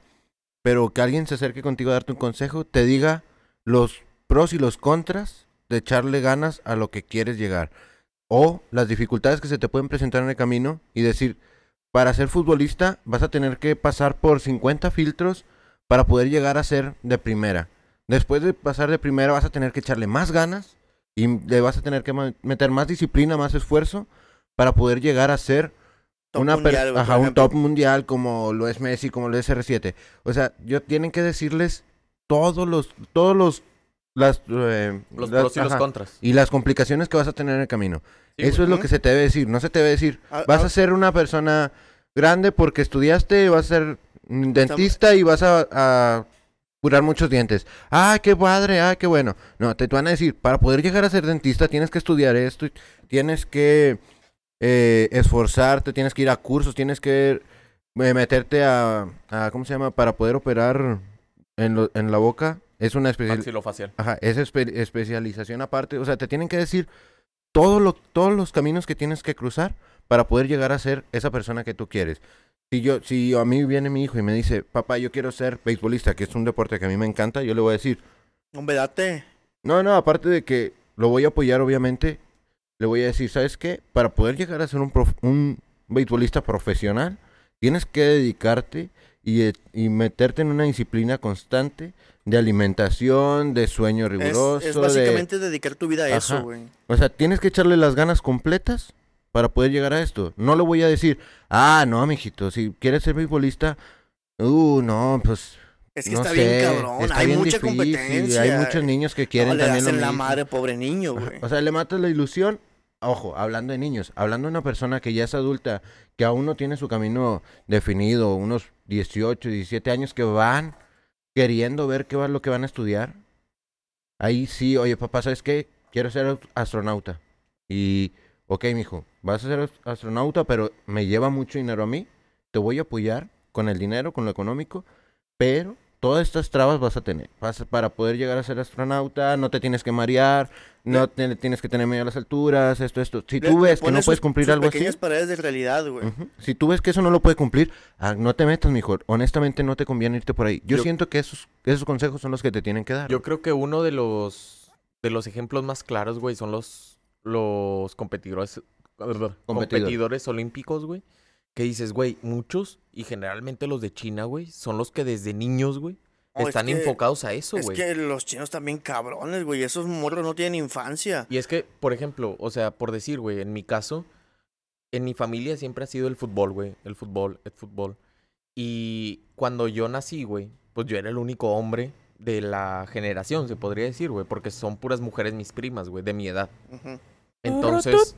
pero que alguien se acerque contigo a darte un consejo, te diga los pros y los contras de echarle ganas a lo que quieres llegar. o las dificultades que se te pueden presentar en el camino y decir, para ser futbolista vas a tener que pasar por 50 filtros para poder llegar a ser de primera. Después de pasar de primera vas a tener que echarle más ganas y le vas a tener que meter más disciplina, más esfuerzo para poder llegar a ser Top una mundial, ajá, un top mundial como lo es Messi, como lo es R7. O sea, yo tienen que decirles todos los, todos los, las, eh, Los las- pros y los ajá, contras. y las complicaciones que vas a tener en el camino. Sí, Eso güey. es lo que se te debe decir. No se te debe decir, Ah, vas ah. a ser una persona grande porque estudiaste, vas a ser dentista y vas a, a curar muchos dientes. Ah, qué padre, ah, qué bueno. No, te, te van a decir, para poder llegar a ser dentista tienes que estudiar esto, tienes que eh, esforzarte, tienes que ir a cursos, tienes que eh, meterte a, a, ¿cómo se llama? Para poder operar en, lo- en la boca. Es una especial... Maxilofacial. Ajá, es espe- especialización aparte. O sea, te tienen que decir todo lo, todos los caminos que tienes que cruzar para poder llegar a ser esa persona que tú quieres. Si yo, si a mí viene mi hijo y me dice, papá, yo quiero ser beisbolista, que es un deporte que a mí me encanta, yo le voy a decir, Hombre, date. no, no, aparte de que lo voy a apoyar, obviamente, le voy a decir, ¿sabes qué? Para poder llegar a ser un, prof- un beisbolista profesional, tienes que dedicarte y, eh, y meterte en una disciplina constante de alimentación, de sueño riguroso, es de... básicamente dedicar tu vida a Ajá. eso, güey. O sea, tienes que echarle las ganas completas para poder llegar a esto. No le voy a decir, ah, no, mijito, si quieres ser beisbolista, uh, no, pues Es que no está sé, bien cabrón. está hay bien mucha difícil, competencia. Hay muchos niños que quieren no, le también das lo en la madre, pobre niño, güey. O sea, le matas la ilusión. Ojo, hablando de niños, hablando de una persona que ya es adulta, que aún no tiene su camino definido, unos 18, 17 años que van queriendo ver qué va lo que van a estudiar. Ahí sí, oye, papá, ¿sabes qué? Quiero ser astronauta. Y, ok, mijo, vas a ser astronauta, pero me lleva mucho dinero a mí. Te voy a apoyar con el dinero, con lo económico, pero todas estas trabas vas a tener. Vas a- para poder llegar a ser astronauta, no te tienes que marear, no te- tienes que tener miedo a las alturas, esto, esto. Si tú le ves que no puedes sus- cumplir sus algo así, pequeñas paredes de realidad, güey. si tú ves que eso no lo puede cumplir, ah, no te metas, mijo. Honestamente, no te conviene irte por ahí. Yo, Yo- siento que esos, esos consejos son los que te tienen que dar. Yo creo que uno de los de los ejemplos más claros, güey, son los los competidores competidores olímpicos, güey. Que dices, güey, muchos y generalmente los de China, güey, son los que desde niños, güey, No, es están que- enfocados a eso, Es güey. que los chinos también cabrones, güey. Esos morros no tienen infancia. Y es que, por ejemplo, o sea, por decir, güey, en mi caso, en mi familia siempre ha sido el fútbol, güey. El fútbol, el fútbol. Y cuando yo nací, güey, pues yo era el único hombre de la generación, se podría decir, güey. Porque son puras mujeres mis primas, güey, de mi edad. Entonces,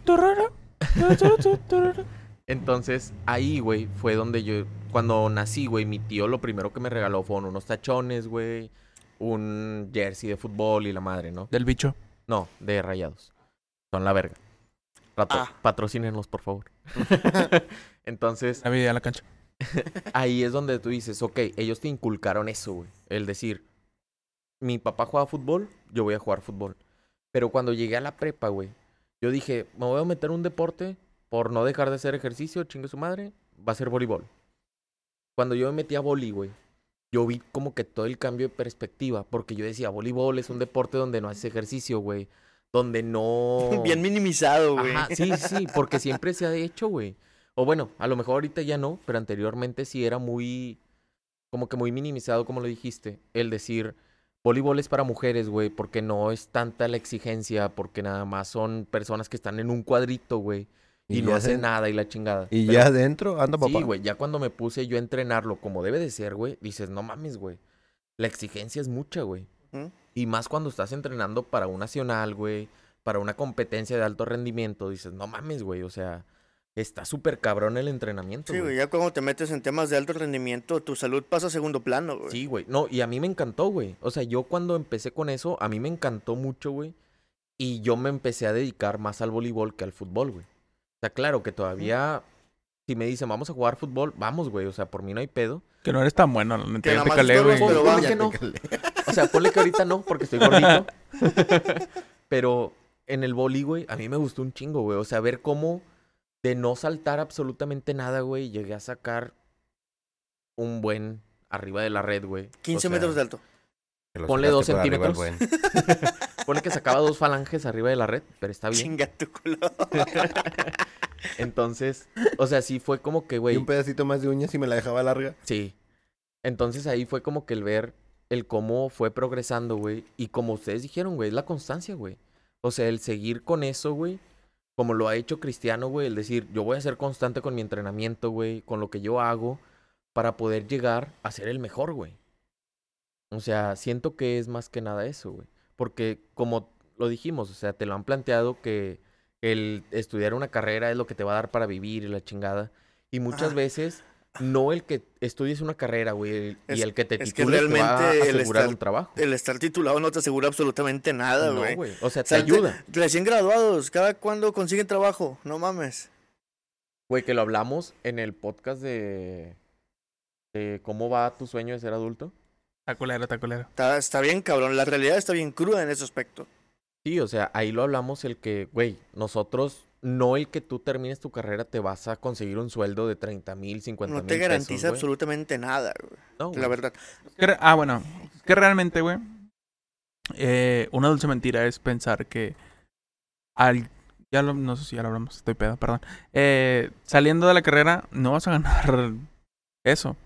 entonces ahí, güey, fue donde yo, cuando nací, güey, mi tío lo primero que me regaló fueron unos tachones, güey, un jersey de fútbol y la madre, ¿no? Del bicho. No, de rayados. Son la verga. Ah. Patrocínenos, por favor. Entonces, La vida en la cancha. ahí es donde tú dices, ok, ellos te inculcaron eso, güey. El decir, mi papá juega fútbol, yo voy a jugar fútbol. Pero cuando llegué a la prepa, güey, yo dije, me voy a meter a un deporte por no dejar de hacer ejercicio, chingue su madre, va a ser voleibol. Cuando yo me metí a voli, güey, yo vi como que todo el cambio de perspectiva, porque yo decía, voleibol es un deporte donde no haces ejercicio, güey, donde no... Bien minimizado, güey. Ajá, sí, sí, porque siempre se ha hecho, güey. O bueno, a lo mejor ahorita ya no, pero anteriormente sí era muy, como que muy minimizado, como lo dijiste, el decir, voleibol es para mujeres, güey, porque no es tanta la exigencia, porque nada más son personas que están en un cuadrito, güey, y, no se- nada y la chingada. Y Pero- ya adentro anda papá. Sí, güey, ya cuando me puse yo a entrenarlo como debe de ser, güey, dices, no mames, güey, la exigencia es mucha, güey. Y más cuando estás entrenando para un nacional, güey, para una competencia de alto rendimiento, dices, no mames, güey, o sea, está súper cabrón el entrenamiento, Sí, güey, güey. ya cuando te metes en temas de alto rendimiento, tu salud pasa a segundo plano, güey. Sí, güey. No, y a mí me encantó, güey. O sea, yo cuando empecé con eso, a mí me encantó mucho, güey. Y yo me empecé a dedicar más al voleibol que al fútbol, güey. O sea, claro que todavía, si me dicen, vamos a jugar fútbol, vamos, güey. O sea, por mí no hay pedo. Que no eres tan bueno, nada te más calé, güey. pero que no. O sea, ponle que ahorita no, porque estoy gordito. Pero en el boli, güey, a mí me gustó un chingo, güey. O sea, ver cómo de no saltar absolutamente nada, güey, llegué a sacar un buen arriba de la red, güey. O 15 sea, metros de alto. Ponle dos centímetros. buen. Pone que sacaba dos falanges arriba de la red, pero está bien. Chinga tu culo. Entonces, o sea, sí fue como que, Y güey, un pedacito más de uñas y me la dejaba larga. sí. Entonces ahí fue como que el ver el cómo fue progresando, güey. Y como ustedes dijeron, güey, es la constancia, güey. O sea, el seguir con eso, güey. Como lo ha hecho Cristiano, güey. El decir, yo voy a ser constante con mi entrenamiento, güey. Con lo que yo hago. Para poder llegar a ser el mejor, güey. O sea, siento que es más que nada eso, güey. Porque como lo dijimos, o sea, te lo han planteado que el estudiar una carrera es lo que te va a dar para vivir y la chingada. Y muchas Ah. veces no el que estudies una carrera, güey, Es- y el que te es que titules te va a realmente el estar- un trabajo. El estar titulado no te asegura absolutamente nada, No, güey. güey. O sea, O te sea, ayuda. Recién graduados, ¿cada cuándo consiguen trabajo? No mames. Güey, que lo hablamos en el podcast de, de cómo va tu sueño de ser adulto. Está culero, está culero. Está, está bien, cabrón. La realidad está bien cruda en ese aspecto. Sí, o sea, ahí lo hablamos el que, güey, nosotros, no el que tú termines tu carrera te vas a conseguir un sueldo de 30 mil, 50 No mil te garantiza pesos, absolutamente nada, güey. No, La verdad. Ah, bueno. Es que realmente, güey. eh, una dulce mentira es pensar que al. Ya lo, no sé si ya lo hablamos, estoy pedo, perdón. Eh, saliendo de la carrera, no vas a ganar eso.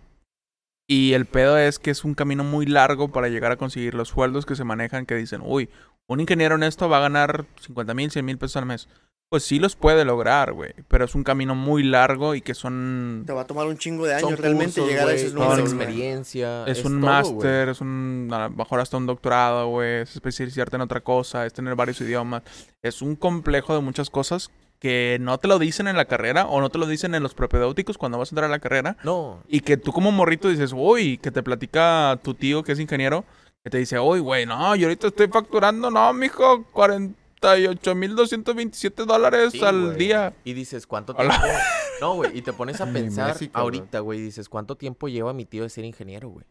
Y el pedo es que es un camino muy largo para llegar a conseguir los sueldos que se manejan que dicen, uy, un ingeniero en esto va a ganar 50 mil, 100 mil pesos al mes. Pues sí los puede lograr, güey. Pero es un camino muy largo y que son... Te va a tomar un chingo de años realmente cursos, llegar a güey, esos números. experiencia. Es, un máster, es un, a lo mejor hasta un doctorado, güey, es especializarte en otra cosa, es tener varios idiomas. Es un complejo de muchas cosas que no te lo dicen en la carrera o no te lo dicen en los propedéuticos cuando vas a entrar a la carrera. No, Y que tú como morrito dices, uy, que te platica tu tío que es ingeniero, que te dice, uy, güey, no, yo ahorita estoy facturando, no, mijo, 48.227 dólares Sí, al güey. día. Y dices, ¿cuánto Hola. tiempo? No, güey, y te pones a pensar ahorita, güey, dices, ¿cuánto tiempo lleva mi tío de ser ingeniero, güey?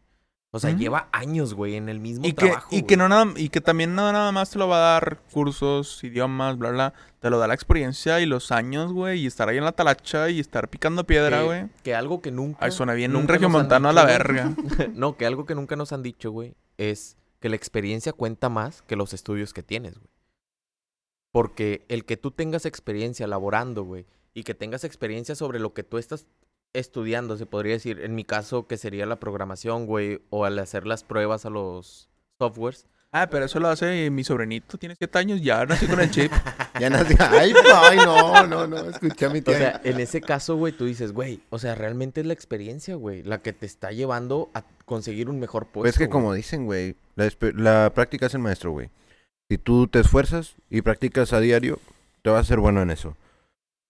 O sea, lleva años, güey, en el mismo Y que, trabajo. y que no nada, y que también no nada más te lo va a dar cursos, idiomas, bla, bla. Te lo da la experiencia y los años, güey. Y estar ahí en la talacha y estar picando piedra, que, güey. que algo que nunca. Ay, suena bien un regiomontano a la verga. no, que algo que nunca nos han dicho, güey, es que la experiencia cuenta más que los estudios que tienes, güey. Porque el que tú tengas experiencia laborando, güey, y que tengas experiencia sobre lo que tú estás estudiando, se podría decir, en mi caso, que sería la programación, güey, o al hacer las pruebas a los softwares. Ah, pero eso lo hace mi sobrinito. Tiene siete años, ya nació con el chip. Ya nací. Ay, no, ay, no, no, no. Escuché a mi O tía. sea, en ese caso, güey, tú dices, güey, o sea, realmente es la experiencia, güey, la que te está llevando a conseguir un mejor puesto. Pues es que güey. como dicen, güey, la práctica es el maestro, güey. Si tú te esfuerzas y practicas a diario, te vas a ser bueno en eso.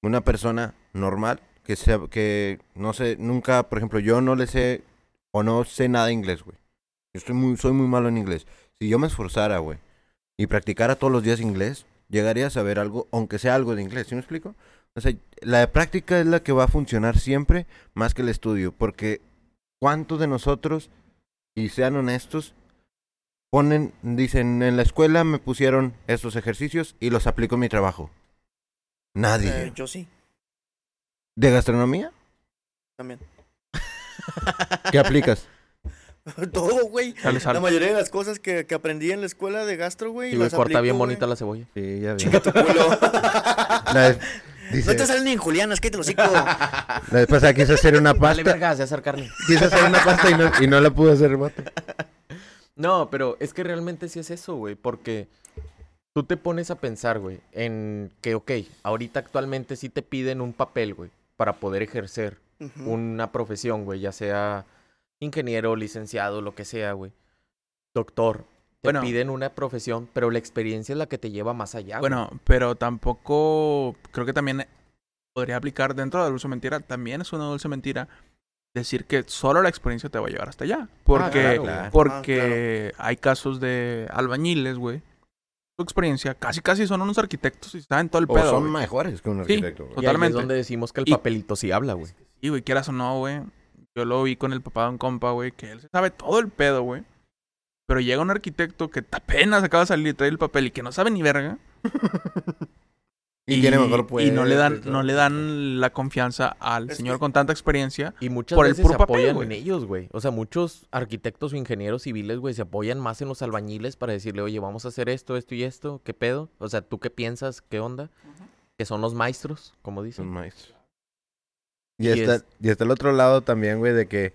Una persona normal que sea, que no sé, nunca, por ejemplo, yo no le sé o no sé nada de inglés, güey. Yo estoy muy, soy muy malo en inglés. Si yo me esforzara, güey, y practicara todos los días inglés, llegaría a saber algo, aunque sea algo de inglés, ¿sí me explico? O sea, la práctica es la que va a funcionar siempre más que el estudio, porque ¿cuántos de nosotros, y sean honestos, ponen, dicen, en la escuela me pusieron estos ejercicios y los aplico en mi trabajo? Nadie. Eh, yo sí, ¿De gastronomía? también. ¿Qué aplicas? Todo, güey. Sale, sale. La mayoría de las cosas que, que aprendí en la escuela de gastro, güey. Sí, güey, las corta bien bonita la cebolla. Sí, ya vi. Chinga tu culo. No te salen ni en Julianas, que te lo la vez pasada quise hacer una pasta. verga, se hacer carne. Quise hacer una pasta y no, y no la pude hacer, vato. No, pero es que realmente sí es eso, güey, porque tú te pones a pensar, güey, en que, ok, ahorita actualmente sí te piden un papel, güey, para poder ejercer una profesión, güey, ya sea ingeniero, licenciado, lo que sea, güey. Doctor. Te Bueno. piden una profesión, pero la experiencia es la que te lleva más allá, güey. Bueno, pero tampoco creo que también podría aplicar dentro de la dulce mentira. También es una dulce mentira decir que solo la experiencia te va a llevar hasta allá. Porque, claro, güey. porque hay casos de albañiles, güey. Su experiencia, casi casi son unos arquitectos y saben todo el O pedo. son güey. mejores que un Sí. arquitecto, güey. Y ahí totalmente. es donde decimos que el Y- papelito sí habla, güey. Y, güey, quieras o no, güey. Yo lo vi con el papá de un compa, güey, que él se sabe todo el pedo, güey. Pero llega un arquitecto que apenas acaba de salir y trae el papel y que no sabe ni verga. Y, tiene mejor y no le dan, puesto, no le dan la confianza al Es señor que- con tanta experiencia. Y muchas Por el veces puro se apoyan en ellos, güey. O sea, muchos arquitectos o ingenieros civiles, güey, se apoyan más en los albañiles para decirle, oye, vamos a hacer esto, esto y esto. ¿Qué pedo? O sea, ¿tú qué piensas? ¿Qué onda? Que son los maestros, como Son dicen. maestros. Y, Y está, es- y está el otro lado también, güey, de que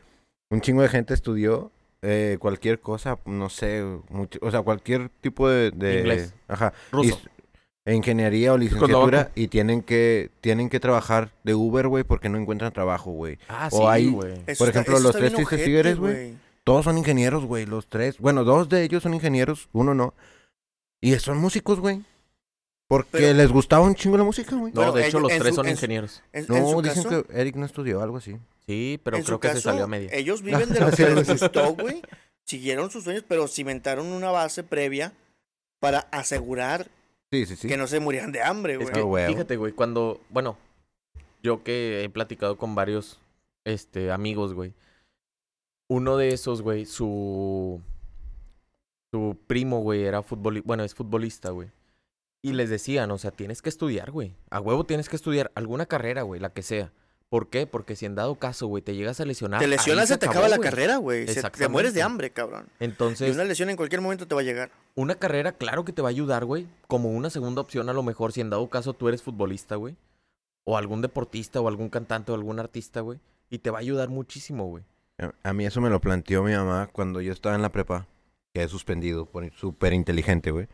un chingo de gente estudió eh, cualquier cosa, no sé, mucho- o sea, cualquier tipo de... de- Inglés. Ajá. Ruso. y- ingeniería o licenciatura y tienen que tienen que trabajar de Uber, güey, porque no encuentran trabajo, güey. Ah, o sí, hay- güey. Por ejemplo, los tres tigres, güey. Todos son ingenieros, güey, los tres. Bueno, dos de ellos son ingenieros, uno no. Y son músicos, güey. Porque Pero- les gustaba un chingo la música, güey. No, de hecho, ellos- los tres su- son en ingenieros. En, No, en dicen caso, que Eric no estudió, algo así. Sí, pero creo que se salió a media. Ellos viven de lo que les gustó, güey. Siguieron sus sueños, pero cimentaron una base previa para asegurar Sí, sí, sí. que no se murieran de hambre, Es güey. que, Ah, huevo. fíjate, güey, cuando, bueno, yo que he platicado con varios, este, amigos, güey. Uno de esos, güey, su, su primo, güey, era futbolista, bueno, es futbolista, güey. Y les decían, o sea, tienes que estudiar, güey. A huevo tienes que estudiar alguna carrera, güey, la que sea. ¿Por qué? Porque si en dado caso, güey, te llegas a lesionar. te lesionas, se te acabó, acaba la carrera, güey. Te mueres de hambre, cabrón. Y Entonces, una lesión en cualquier momento te va a llegar. una carrera, claro que te va a ayudar, güey. Como una segunda opción, a lo mejor, si en dado caso tú eres futbolista, güey. O algún deportista, o algún cantante, o algún artista, güey. Y te va a ayudar muchísimo, güey. A- mí eso me lo planteó mi mamá cuando yo estaba en la prepa. Quedé suspendido, por súper inteligente, güey.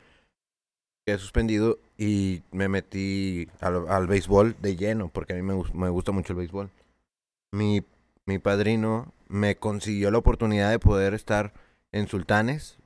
Quedé suspendido y me metí al, al béisbol de lleno, porque a mí me, me gusta mucho el béisbol. Mi, mi padrino me consiguió la oportunidad de poder estar en Sultanes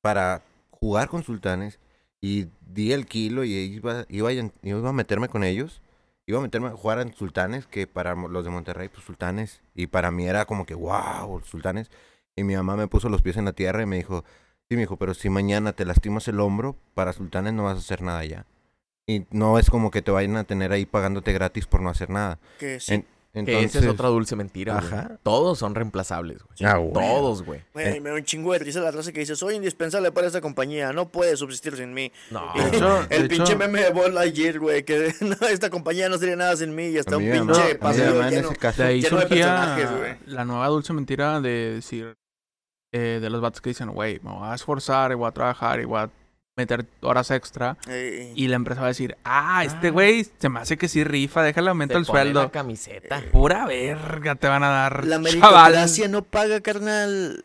para jugar con Sultanes y di el kilo y iba, iba, iba a meterme con ellos. Iba a meterme a jugar en Sultanes, que para los de Monterrey, pues Sultanes. Y para mí era como que, wow, Sultanes. Y mi mamá me puso los pies en la tierra y me dijo, sí, me dijo, pero si mañana te lastimas el hombro, para Sultanes no vas a hacer nada ya. Y no es como que te vayan a tener ahí pagándote gratis por no hacer nada. Que sí. En- Que entonces, esa es otra dulce mentira, güey. Ajá. Todos son reemplazables, güey. Ah, güey. Todos, güey. Güey, eh. me da un chingo de risa la raza que dice, soy indispensable para esta compañía, no puede subsistir sin mí. No, De hecho- el de pinche hecho- meme de Buzz Lightyear, güey, que no, esta compañía no sería nada sin mí y hasta un pinche mamá en lleno. lleno de personajes, güey. la nueva dulce mentira de decir eh, de los vatos que dicen, güey, me voy a esforzar y voy a trabajar y voy a meter horas extra. Eh, Y la empresa va a decir, ah, este Ah. güey se me hace que sí rifa, déjale aumento te el sueldo. la camiseta. Pura verga te van a dar. la meritocracia no paga, carnal.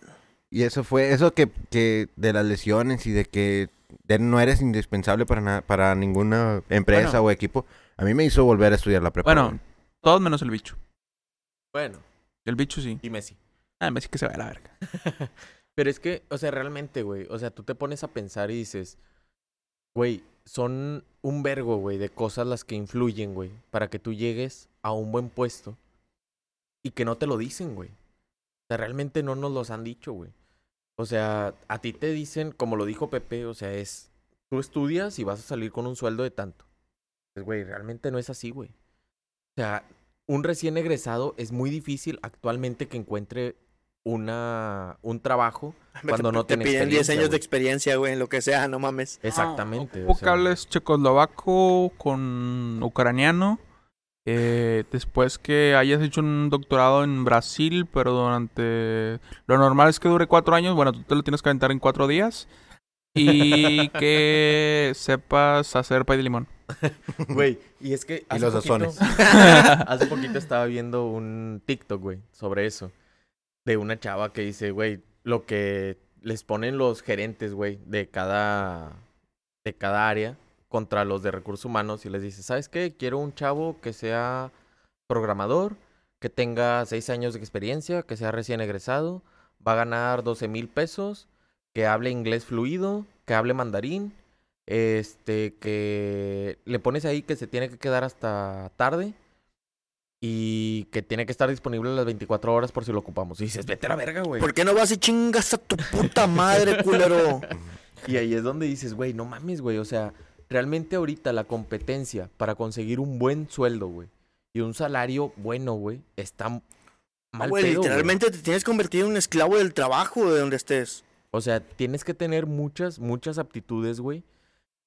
Y eso fue, eso que, que de las lesiones y de que de- no eres indispensable para nada, para ninguna empresa Bueno. o equipo, a mí me hizo volver a estudiar la prepa. Bueno, todos menos el bicho. Bueno, El bicho sí. y Messi. Ah, me que se va a la verga. Pero es que, o sea, realmente, güey, o sea, tú te pones a pensar y dices, güey, son un vergo, güey, de cosas las que influyen, güey, para que tú llegues a un buen puesto y que no te lo dicen, güey. O sea, realmente no nos los han dicho, güey. O sea, a ti te dicen, como lo dijo Pepe, o sea, es, tú estudias y vas a salir con un sueldo de tanto. Pues, güey, realmente no es así, güey. O sea, un recién egresado es muy difícil actualmente que encuentre una, un trabajo cuando te, no te piden 10 experiencia, años de experiencia, güey, en lo que sea, no mames. Exactamente. Ah, o sea, hables checoslovaco con ucraniano. eh, después que hayas hecho un doctorado en Brasil, pero durante... Lo normal es que dure cuatro años. Bueno, tú te lo tienes que aventar en cuatro días. Y que sepas hacer pay de limón. Güey, y es que Y hace los poquito- hace poquito estaba viendo un TikTok, güey, sobre eso. De una chava que dice, güey, lo que les ponen los gerentes, güey, de cada, de cada área contra los de recursos humanos y les dice, ¿sabes qué? Quiero un chavo que sea programador, que tenga seis años de experiencia, que sea recién egresado, va a ganar 12 mil pesos, que hable inglés fluido, que hable mandarín, este, que le pones ahí que se tiene que quedar hasta tarde y que tiene que estar disponible las 24 horas por si lo ocupamos. Y dices, vete a la verga, güey. ¿Por qué no vas y chingas a tu puta madre, culero? Y ahí es donde dices, güey, no mames, güey. O sea, realmente ahorita la competencia para conseguir un buen sueldo, güey, y un salario bueno, güey, está mal Güey, pedo, güey. literalmente te tienes que convertir en un esclavo del trabajo de donde estés. O sea, tienes que tener muchas, muchas aptitudes, güey.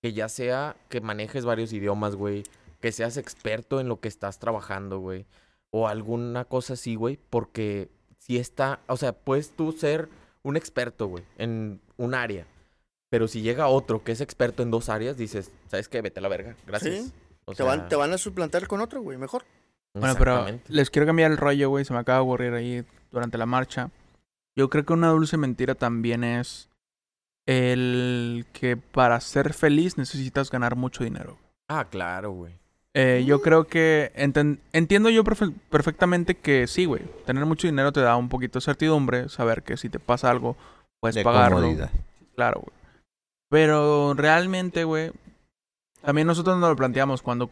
Que ya sea que manejes varios idiomas, güey. Que seas experto en lo que estás trabajando, güey. O alguna cosa así, güey. Porque si está, o sea, puedes tú ser un experto, güey, en un área. Pero si llega otro que es experto en dos áreas, dices, ¿sabes qué? Vete a la verga. Gracias. Sí. O Te, van, te van a suplantar con otro, güey, mejor. Bueno, pero les quiero cambiar el rollo, güey. Se me acaba de aburrir ahí durante la marcha. Yo creo que una dulce mentira también es el que para ser feliz necesitas ganar mucho dinero. Ah, claro, güey. Eh, yo creo que enten- entiendo yo perfe- perfectamente que sí, güey. Tener mucho dinero te da un poquito de certidumbre, saber que si te pasa algo puedes de pagarlo. comodidad. Claro, güey. Pero realmente, güey, también nosotros nos lo planteamos cuando...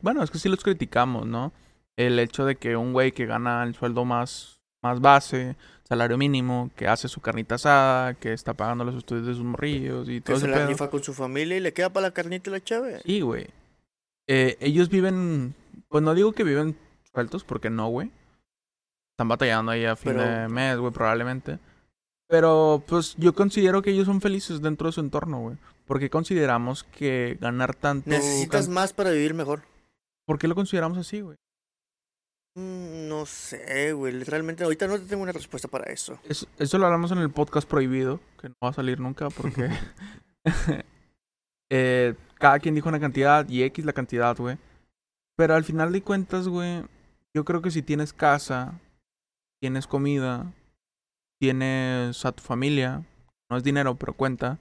Bueno, es que sí los criticamos, ¿no? El hecho de que un güey que gana el sueldo más, más base, salario mínimo, que hace su carnita asada, que está pagando los estudios de sus morrillos y todo Que se la rifa con su familia y le queda para la carnita y la chave. Sí, güey. Eh, ellos viven... Pues no digo que viven sueltos, porque no, güey. Están batallando ahí a fin Pero- de mes, güey, probablemente. Pero, pues, yo considero que ellos son felices dentro de su entorno, güey. Porque consideramos que ganar tanto... Necesitas can- más para vivir mejor. ¿Por qué lo consideramos así, güey? Mm, No sé, güey. Realmente ahorita no te tengo una respuesta para eso. Eso, eso lo hablamos en el podcast prohibido, que no va a salir nunca porque... eh, cada quien dijo una cantidad y X la cantidad, güey. Pero al final de cuentas, güey, yo creo que si tienes casa, tienes comida, tienes a tu familia, no es dinero, pero cuenta,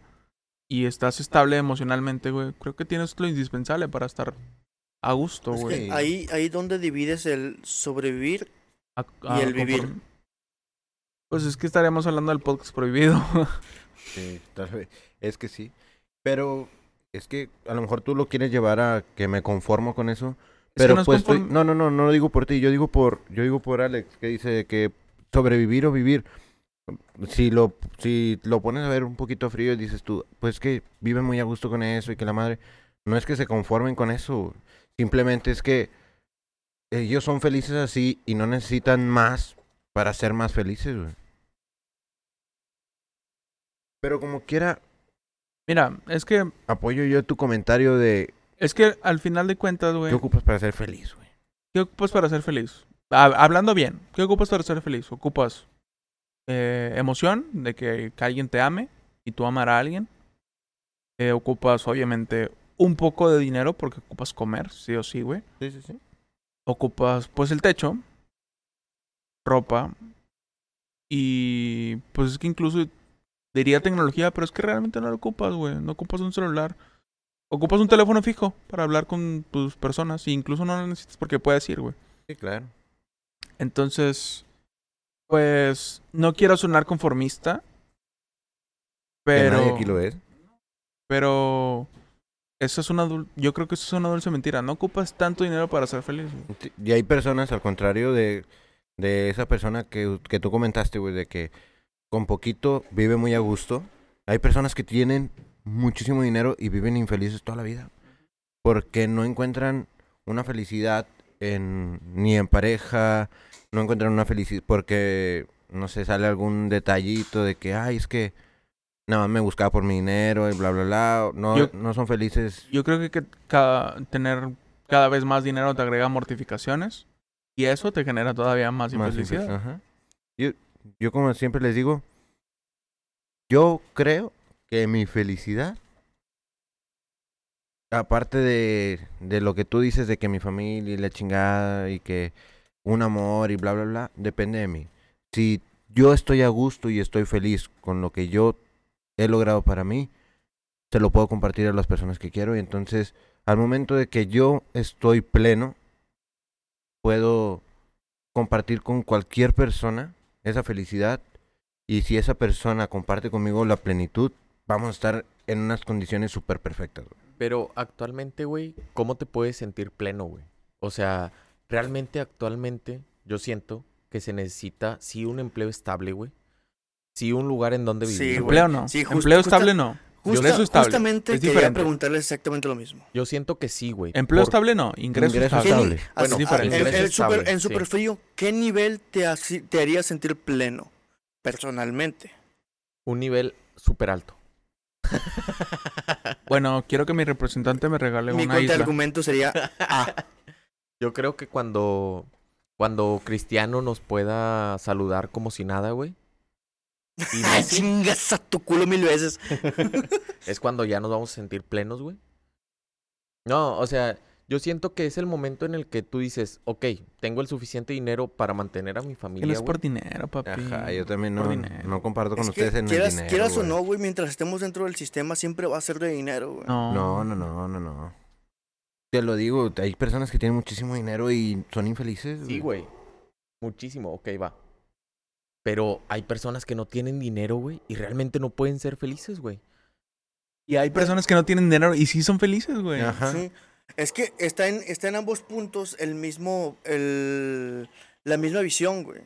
y estás estable emocionalmente, güey, creo que tienes lo indispensable para estar a gusto, Es güey. ahí, ahí donde divides el sobrevivir. A- y el vivir. Pues es que estaríamos hablando del podcast prohibido. Sí, tal vez. Es que sí. Pero es que a lo mejor tú lo quieres llevar a que me conformo con eso. Es que Pero pues estoy- no, no, no, no lo digo por ti, yo digo por, yo digo por Alex, que dice que sobrevivir o vivir. Si lo, si lo pones a ver un poquito frío, dices tú, pues que viven muy a gusto con eso y que la madre. No es que se conformen con eso. Simplemente es que ellos son felices así y no necesitan más para ser más felices, güey. Pero como quiera, Mira, es que apoyo yo tu comentario de Es que al final de cuentas, güey, qué ocupas para ser feliz, güey. ¿qué ocupas para ser feliz? Ha- hablando bien, ¿qué ocupas para ser feliz? ¿Ocupas eh, emoción de que, que alguien te ame y tú amar a alguien? Eh, ocupas, obviamente, un poco de dinero porque ocupas comer, sí o sí, güey. Sí, sí, sí. Ocupas, pues, el techo, ropa y, pues, es que incluso diría tecnología, pero es que realmente no lo ocupas, güey. No ocupas un celular. Ocupas un teléfono fijo para hablar con tus personas e incluso no lo necesitas porque puedes ir, güey. Sí, claro. Entonces, pues no quiero sonar conformista, Que pero nadie aquí lo es. pero eso es una dul- yo creo que eso es una dulce mentira. No ocupas tanto dinero para ser feliz. güey. Y hay personas, al contrario de, de esa persona que, que tú comentaste, güey, de que con poquito vive muy a gusto. Hay personas que tienen muchísimo dinero y viven infelices toda la vida. Porque no encuentran una felicidad en, ni en pareja, no encuentran una felicidad porque, no sé, sale algún detallito de que, ay, es que nada más me buscaba por mi dinero y bla, bla, bla. No, Yo- no son felices. Yo creo que, que cada, tener cada vez más dinero te agrega mortificaciones y eso te genera todavía más Más infelicidad. infeliz- ajá. Yo, yo como siempre les digo, yo creo que mi felicidad, aparte de, de lo que tú dices de que mi familia y la chingada y que un amor y bla, bla, bla, depende de mí. Si yo estoy a gusto y estoy feliz con lo que yo he logrado para mí, se lo puedo compartir a las personas que quiero y entonces al momento de que yo estoy pleno, puedo compartir con cualquier persona esa felicidad y si esa persona comparte conmigo la plenitud, vamos a estar en unas condiciones súper perfectas. güey. Pero actualmente, güey, ¿cómo te puedes sentir pleno, güey? O sea, realmente actualmente yo siento que se necesita sí un empleo estable, güey. Sí un lugar en donde Sí, vivir. güey. Empleo no. Sí, justo- Empleo justa- estable no. Justa- Ingreso estable. Justamente Es quería diferente. preguntarles exactamente lo mismo. Yo siento que sí, güey. Empleo por- estable no. Ingreso, Ingreso estable. Bueno, así- diferente. el- el ingreso super- estable, en super sí. frío, ¿qué nivel te, haría sentir pleno? Personalmente. Un nivel súper alto. Bueno, quiero que mi representante me regale Mi una isla. contraargumento sería A. Yo creo que cuando, cuando Cristiano nos pueda saludar como si nada, güey. Y Ay, Messi, chingas a tu culo mil veces. es cuando ya nos vamos a sentir plenos, güey. No, o sea, yo siento que es el momento en el que tú dices, ok, tengo el suficiente dinero para mantener a mi Que no familia, es güey. por dinero, papi. Ajá, yo también no, no comparto con Es ustedes que en quieras, el dinero. quieras o no, güey, mientras estemos dentro del sistema siempre va a ser de dinero, güey. No. No, no, no, no, no. Te lo digo, hay personas que tienen muchísimo dinero y son infelices. Sí, güey. Muchísimo, ok, va. Pero hay personas que no tienen dinero, güey, y realmente no pueden ser felices, güey. Y hay personas que no tienen dinero y sí son felices, güey. Ajá. Sí. Es que está en, está en ambos puntos el mismo, el, la misma visión, güey.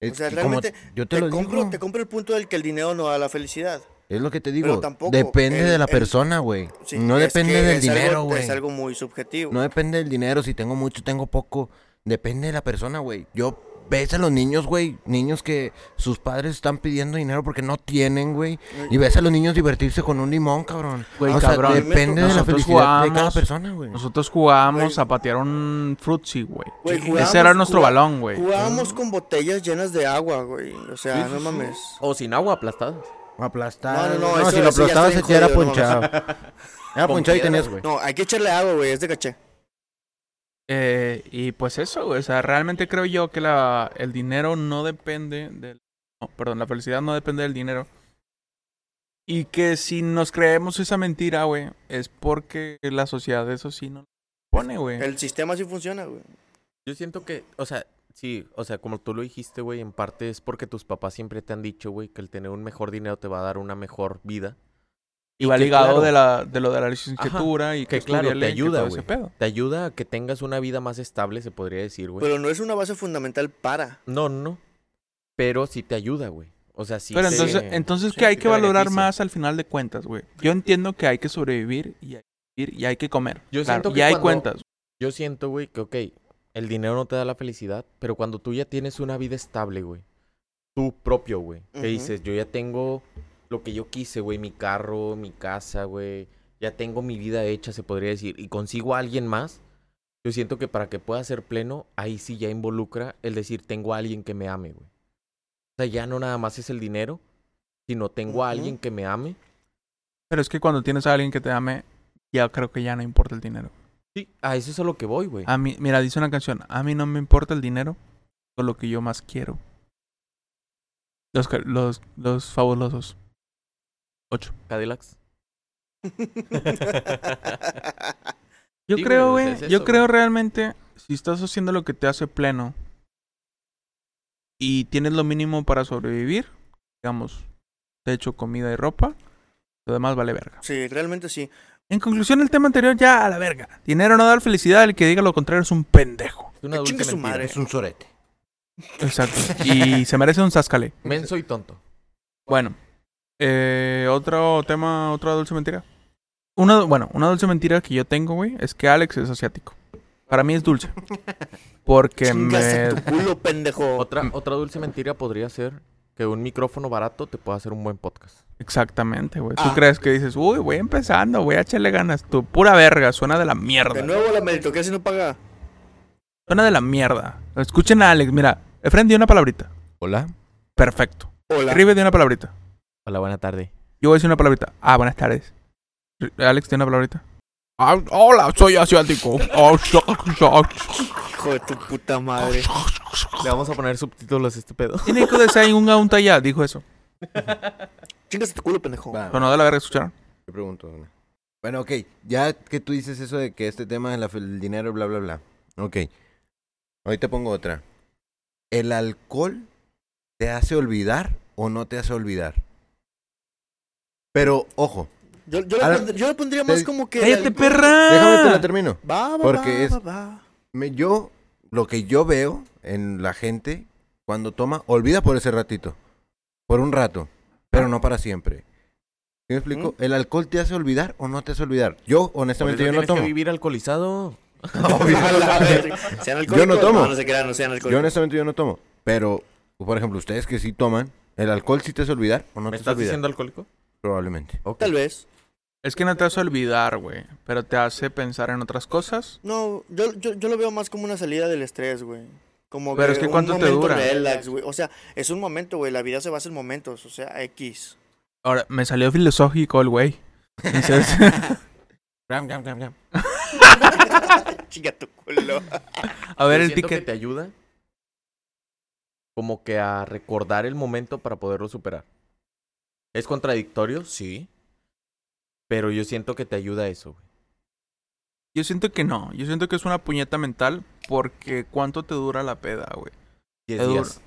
Es O sea, realmente yo te, Te, lo compro, digo. te compro el punto del que el dinero no da la felicidad. Es lo que te Pero digo. tampoco depende el- de la el- persona, güey. Sí, no depende del dinero, güey. Es algo muy subjetivo. No depende del dinero, si tengo mucho, tengo poco. Depende de la persona, güey. Yo ves a los niños, güey. Niños que sus padres están pidiendo dinero porque no tienen, güey. Y ves a los niños divertirse con un limón, cabrón. Güey, o sea, cabrón. depende de la felicidad de cada persona, güey. Nosotros jugábamos Güey. a patear un frutzi, güey. Güey, Ese era nuestro jugá- balón, güey. Jugábamos con botellas llenas de agua, güey. O sea, Sí, sí, no sí. mames. O sin agua aplastadas. Aplastar. No, no, no, eso- si lo aplastabas, ya era no ponchado. Era ponchado y tenías, güey. No, hay que echarle agua, güey. Es de caché. Eh, y pues eso, güey. O sea, realmente creo yo que la, el dinero no depende del... No, perdón, la felicidad no depende del dinero. Y que si nos creemos esa mentira, güey, es porque la sociedad eso sí no lo pone, güey. El sistema sí funciona, güey. Yo siento que, o sea, sí, o sea, como tú lo dijiste, güey, en parte es porque tus papás siempre te han dicho, güey, que el tener un mejor dinero te va a dar una mejor vida. Y va que, ligado claro, de, la, de lo de la licenciatura y que que, claro, te ayuda, güey. Te ayuda a que tengas una vida más estable, se podría decir, güey. Pero no es una base fundamental para. No, no, no. Pero sí te ayuda, güey. O sea, sí. Pero te- entonces, entonces sí que hay que valorar beneficia. más al final de cuentas, güey. Yo entiendo que hay que sobrevivir y hay que vivir y hay que comer. Yo claro, siento y hay cuando- cuentas. Yo siento, güey, que, ok, el dinero no te da la felicidad, pero cuando tú ya tienes una vida estable, güey, tú propio, güey, que dices, yo ya tengo lo que yo quise, güey, mi carro, mi casa, güey, ya tengo mi vida hecha, se podría decir, y consigo a alguien más, yo siento que para que pueda ser pleno, ahí sí ya involucra el decir, tengo a alguien que me ame, güey. O sea, ya no nada más es el dinero, sino tengo a alguien que me ame. Pero es que cuando tienes a alguien que te ame, ya creo que ya no importa el dinero. Sí, a eso es a lo que voy, güey. A mí, mira, dice una canción, a mí no me importa el dinero, con lo que yo más quiero. Los, ca- los, los fabulosos. Ocho. Cadillacs. Yo Sí, creo, güey, es yo creo güey. realmente, si estás haciendo lo que te hace pleno y tienes lo mínimo para sobrevivir, digamos, techo, comida y ropa, lo demás vale verga. Sí, realmente sí. En conclusión, el tema anterior ya a la verga. Dinero no da felicidad, el que diga lo contrario es un pendejo. Es una su madre. Es un sorete. Exacto. Y se merece un zascale. Menso y tonto. Bueno, eh, otro tema, otra dulce mentira. Una, bueno, una dulce mentira que yo tengo, güey, es que Alex es asiático. Para mí es dulce. Porque me... tu culo, pendejo. Otra, otra dulce mentira podría ser que un micrófono barato te pueda hacer un buen podcast. Exactamente, güey. Tú Ah. crees que dices, uy, voy empezando, voy a echarle ganas. Tu pura verga, suena de la mierda. De nuevo la meritocracia no paga. Suena de la mierda. Escuchen a Alex, mira. Efren dio una palabrita. Hola. Perfecto. Hola. Rive dio una palabrita. Hola, buena tarde. Yo voy a decir una palabrita. Ah, buenas tardes. Alex tiene una palabrita. Ah, hola, soy asiático. Hijo de tu puta madre. Le vamos a poner subtítulos a este pedo. Tiene que decir un unta ya, dijo eso. Chingas tu culo, pendejo. Va, Sonó de la verga, ¿escucharon? te pregunto. una. Bueno, ok. Ya que tú dices eso de que este tema fel- el dinero, bla, bla, bla. Ok. Hoy te pongo otra. ¿El alcohol te hace olvidar o no te hace olvidar? Pero, ojo. Yo, yo, Ahora, le pondría, yo le pondría más te- como que. ¡Cállate, perra! Déjame te la termino. Va, va, Porque va, es- va, va. Me, yo, lo que yo veo en la gente cuando toma, olvida por ese ratito. Por un rato. Pero no para siempre. ¿Sí me explico? ¿El alcohol te hace olvidar o no te hace olvidar? Yo, honestamente, yo no tienes tomo. que vivir alcoholizado. Yo no tomo. No, no se crean, no sean Yo honestamente yo no tomo. Pero, por ejemplo, ustedes que sí toman, ¿el alcohol sí te hace olvidar o no ¿Me te hace estás olvidar? diciendo alcohólico? Probablemente. Tal vez. Es que no te hace olvidar, güey. Pero te hace pensar en otras cosas. No, yo, yo, yo lo veo más como una salida del estrés, güey. Como Pero es que un ¿cuánto te dura? relax, güey. O sea, es un momento, güey. La vida se basa en momentos. O sea, X. Ahora, me salió filosófico el güey. Dices, Gram, gram, gram, gram. Chica tu culo. a ver el que ticket. te ayuda como que a recordar el momento para poderlo superar. ¿Es contradictorio? Sí. Pero yo siento que te ayuda a eso, güey. Yo siento que no. Yo siento que es una puñeta mental porque ¿cuánto te dura la peda, güey? Diez Te dura- días.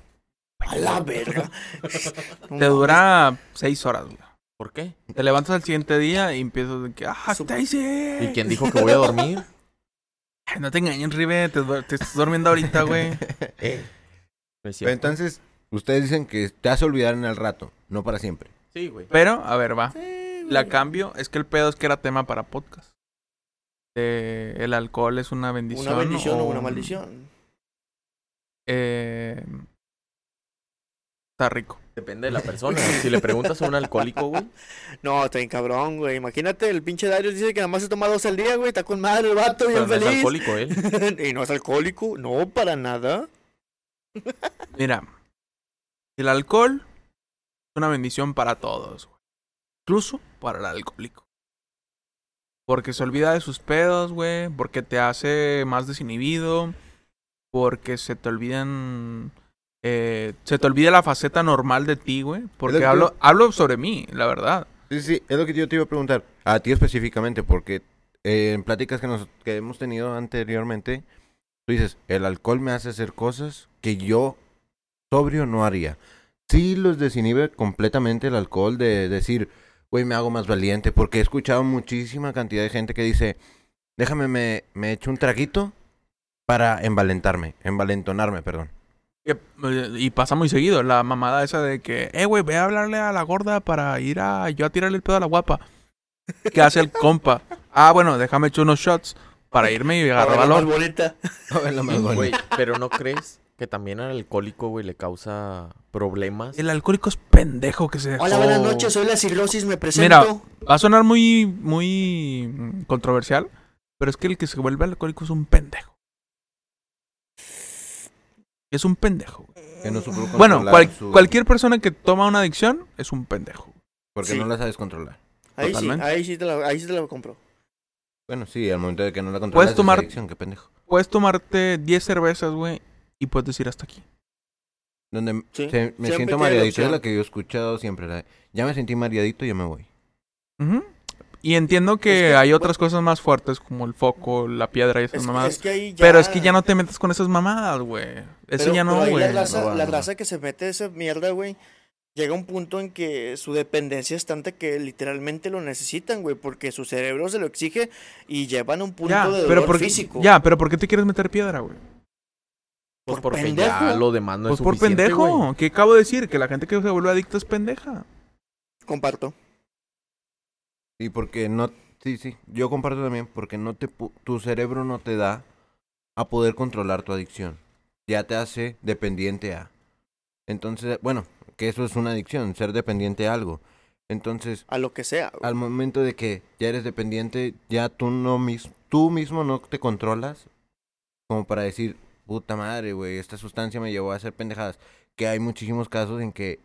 A la verga. Te dura seis horas, güey. ¿Por qué? Te levantas al siguiente día y empiezas de que, ¡ah, Stacy! ¿Y quién dijo que voy a dormir? Ay, No te engañes, Ribe. Te, estás durmiendo ahorita, güey. Pero cierto. entonces, ustedes dicen que te hace olvidar en el rato, no para siempre. Sí, güey. Pero, a ver, va. Sí, La cambio. Es que el pedo es que era tema para podcast. Eh, el alcohol es una bendición. Una bendición o una un- maldición. Eh, está rico. Depende de la persona. Si le preguntas a un alcohólico, güey. No, está bien cabrón, güey. Imagínate, el pinche Darius dice que nada más se toma dos al día, güey. Está con madre el vato, bien Pero no es feliz. alcohólico él. y no es alcohólico. No, para nada. Mira, el alcohol es una bendición para todos, güey. Incluso para el alcohólico. Porque se olvida de sus pedos, güey. Porque te hace más desinhibido. Porque se te olvidan. eh, se te olvida la faceta normal de ti, güey. Porque que- hablo, hablo sobre mí, la verdad. Sí, sí, es lo que yo te iba a preguntar. A ti específicamente, porque eh, en pláticas que, nos, que hemos tenido anteriormente, tú dices, el alcohol me hace hacer cosas que yo sobrio no haría. Sí los desinhibe completamente el alcohol de decir, güey, me hago más valiente, porque he escuchado muchísima cantidad de gente que dice, déjame, me, me echo un traguito para envalentarme, envalentonarme, perdón. Eh, Y pasa muy seguido la mamada esa de que, eh, güey, ve a hablarle a la gorda para ir a yo a tirarle el pedo a la guapa. ¿Qué hace el compa? Ah, bueno, déjame echar unos shots para irme y agarrar Ahora la más valor. bonita. Güey, pero ¿no crees que también al alcohólico, güey, le causa problemas? El alcohólico es pendejo que se dejó. Hola, buenas noches. Soy la cirrosis. Me presento. Mira, va a sonar muy, muy mm, controversial, pero es que el que se vuelve alcohólico es un pendejo. Es un pendejo. güey. Que no supo Bueno, controlar cual- su- cualquier persona que toma una adicción es un pendejo. Porque Sí. no la sabes controlar. ahí sí, ahí sí te la, ahí sí te la compro. Bueno, sí, al momento de que no la controlas Puedes es tomar- adicción, qué pendejo. Puedes tomarte 10 cervezas, güey, y puedes decir hasta aquí. Donde Sí, se- me siempre siento mareadito, es la que yo he escuchado siempre. la ya me sentí mareadito, ya me voy. Y entiendo que, Es que, hay otras cosas más fuertes como el foco, la piedra y esas Es, mamadas. es que ahí ya... Pero es que ya no te metes con esas mamadas, güey. Eso Pero- ya no, güey. La raza, no va, la no va. raza que se mete esa mierda, güey, llega a un punto en que su dependencia es tanta que literalmente lo necesitan, güey, porque su cerebro se lo exige y llevan a un punto Ya, de pero físico. ya, pero ¿por qué te quieres meter piedra, güey? Pues por porque pendejo. ya lo demás no pues es por pendejo. ¿Qué acabo de decir? Que la gente que se vuelve adicta es pendeja. Comparto. Y porque no... Sí, sí, yo comparto también, porque no te pu- tu cerebro no te da a poder controlar tu adicción. Ya te hace dependiente a. Entonces, bueno, que eso es una adicción, ser dependiente a algo. Entonces, A lo que sea. al momento de que ya eres dependiente, ya tú no mis, tú mismo no te controlas como para decir, puta madre, güey, esta sustancia me llevó a hacer pendejadas. Que hay muchísimos casos en que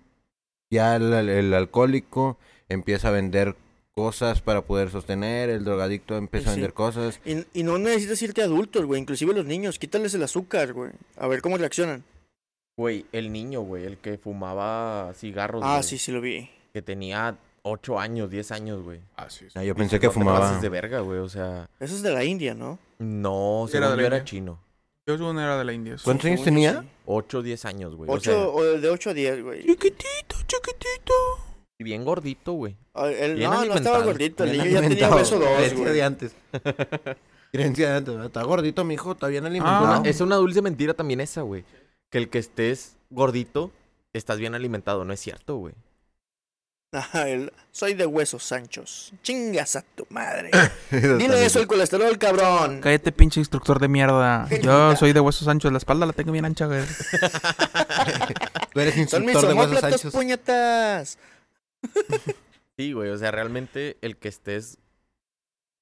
ya el, el- el alcohólico empieza a vender cosas para poder sostener, el drogadicto empieza a vender cosas. Y, y no necesitas irte adultos, güey, inclusive los niños, quítales el azúcar, güey, a ver cómo reaccionan. Güey, el niño, güey, el que fumaba cigarros, Ah, sí, sí lo vi. que tenía 8 años, 10 años, güey. Ah, sí. Ah, yo pensé que "No te fumaba. pases de verga, güey, o sea, Eso es de la India, ¿no? no, Sí, era de yo era chino. Yo soy una era de la India. sí. ¿Cuántos años Según tenía? sí. 8, 10 años, güey. O Ocho, sea, o de 8 a 10, güey. Chiquitito, chiquitito. y bien gordito, güey. Ah, El, Bien no, no estaba gordito, el niño ya tenía beso 2, Creencia de güey. antes. Creencia de antes. Está gordito, mijo, está bien Ah. alimentado. Es una dulce mentira también esa, güey. Que el que estés gordito, estás bien alimentado. No es cierto, güey. Ajá, el- soy de huesos sanchos. Chingas a tu madre. Eso Dile eso al colesterol, cabrón. Cállate, pinche instructor de mierda. Yo soy de huesos anchos. La espalda la tengo bien ancha, güey. Tú eres Son mis instructor de huesos homóplatos, anchos. puñetas. Sí, güey, o sea, realmente el que estés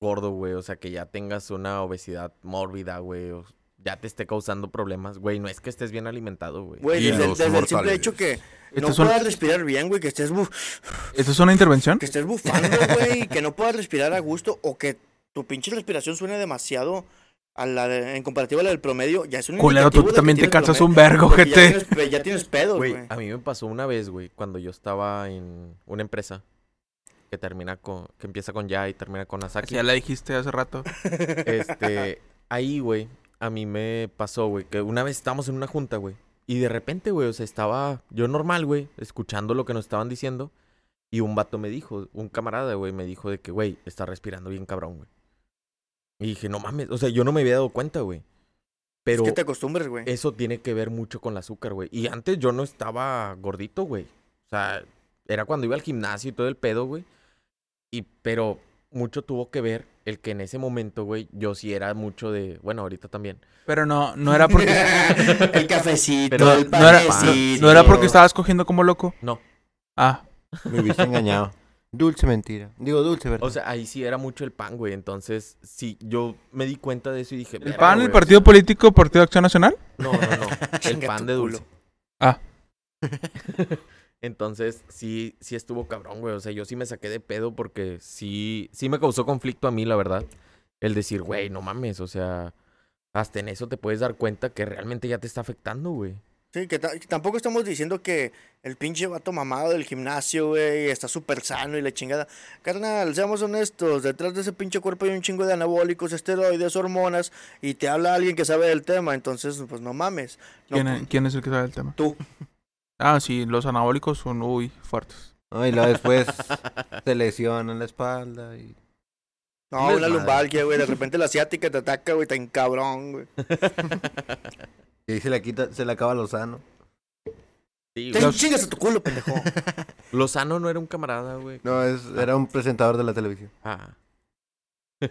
gordo, güey, o sea, que ya tengas una obesidad mórbida, güey, o ya te esté causando problemas, güey, no es que estés bien alimentado, güey. Güey, desde, el simple hecho que no es un- puedas respirar bien, güey, que estés, bu- ¿Esto es una intervención? que estés bufando, güey, que no puedas respirar a gusto o que tu pinche respiración suene demasiado a la de- en comparativa a la del promedio, ya es un Culero, tú también te cansas un vergo, ya gente. tienes Ya tienes Güey, güey. a mí me pasó una vez, güey, cuando yo estaba en una empresa que termina con, que empieza con ya y termina con Asaki. Ya la dijiste hace rato. Este, ahí, güey, a mí me pasó, güey, que una vez estábamos en una junta, güey. Y de repente, güey, o sea, estaba yo normal, güey, escuchando lo que nos estaban diciendo. Y un vato me dijo, un camarada, güey, me dijo de que, güey, está respirando bien cabrón, güey. Y dije, no mames, o sea, yo no me había dado cuenta, güey. Pero es que te acostumbres, güey. eso tiene que ver mucho con el azúcar, güey. Y antes yo no estaba gordito, güey. O sea, era cuando iba al gimnasio y todo el pedo, güey. Y, pero mucho tuvo que ver el que en ese momento, güey, yo sí era mucho de, bueno, ahorita también. Pero no, no era porque. el cafecito, Pero el no era- panecito. No era porque estabas cogiendo como loco. No. Ah, Me viste engañado. Dulce mentira. Digo dulce, ¿verdad? O sea, ahí sí era mucho el pan, güey. Entonces, sí, yo me di cuenta de eso y dije, ¿el "Verga, PAN, güey, el partido político, Partido de Acción Nacional? No, no, no. el pan de dulce. Ah. Entonces, sí, sí estuvo cabrón, güey. O sea, yo sí me saqué de pedo porque sí, sí me causó conflicto a mí, la verdad. El decir, güey, no mames, o sea, hasta en eso te puedes dar cuenta que realmente ya te está afectando, güey. Sí, que, ta- que tampoco estamos diciendo que el pinche vato mamado del gimnasio, güey, está súper sano y la chingada. Carnal, seamos honestos, detrás de ese pinche cuerpo hay un chingo de anabólicos, esteroides, hormonas, y te habla alguien que sabe del tema, entonces, pues no mames. No, ¿Quién, es, quién es el que sabe del tema? Tú. Ah, sí, los anabólicos son, uy, fuertes. No, y luego después se lesiona en la espalda y... No, Un una lumbalgia, güey, de repente la asiática te ataca, güey, tan cabrón, güey. Y ahí se le quita, se le acaba lo sano. Sí, Te güey. chingas a tu culo, pendejo. Lozano no era un camarada, güey. No, es, era un presentador de la televisión. Ah.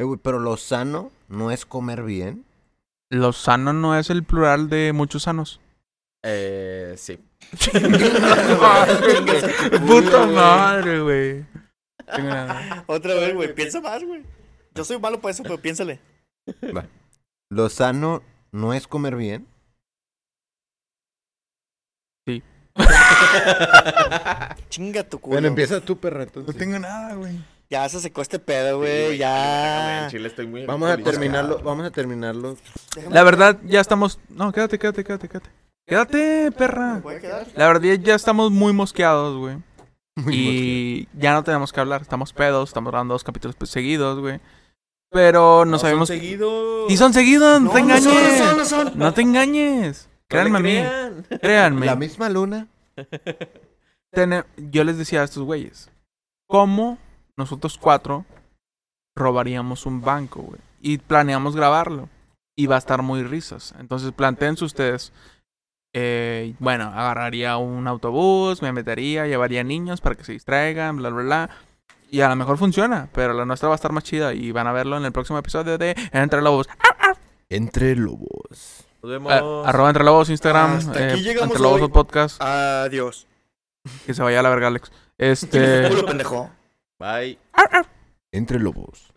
Eh, güey, pero lo sano no es comer bien. Lo sano no es el plural de muchos sanos. Eh, sí. Puta madre, güey. Tengo nada. Otra vez, güey, piensa más, güey. Yo soy malo para eso, pero piénsale. Lo sano no es comer bien. Chinga tu culo. Bueno, empieza tú, perra. No tengo nada, güey. Ya se secó este pedo, güey, En ya. Chile estoy muy Vamos a terminarlo, vamos a terminarlo. La verdad, ya estamos. No, quédate, quédate, quédate, quédate. Quédate, perra. ¿Me puede quedar? La verdad, ya estamos muy mosqueados, güey. Muy Y ya no tenemos que hablar. Estamos pedos, estamos grabando dos capítulos pues, seguidos, güey. Pero no, No, sabemos. son seguidos. Y son seguidos, no, te No, no son, engañes. no son, no son. No te engañes. Créanme a mí. crean. Créanme. La misma luna. Yo les decía a estos güeyes, ¿cómo nosotros cuatro robaríamos un banco, güey? Y planeamos grabarlo. Y va a estar muy risas. Entonces planteense ustedes. Eh, bueno, agarraría un autobús, me metería, llevaría niños para que se distraigan, bla, bla, bla. Y a lo mejor funciona, pero la nuestra va a estar más chida y van a verlo en el próximo episodio de Entre Lobos. Entre lobos. Nos vemos. Ah, arroba Entre Lobos Instagram, Hasta aquí eh, llegamos Entre Lobos hoy. Podcast. Adiós. Que se vaya a la verga, Alex. Este. culo, pendejo. Bye. Entre lobos.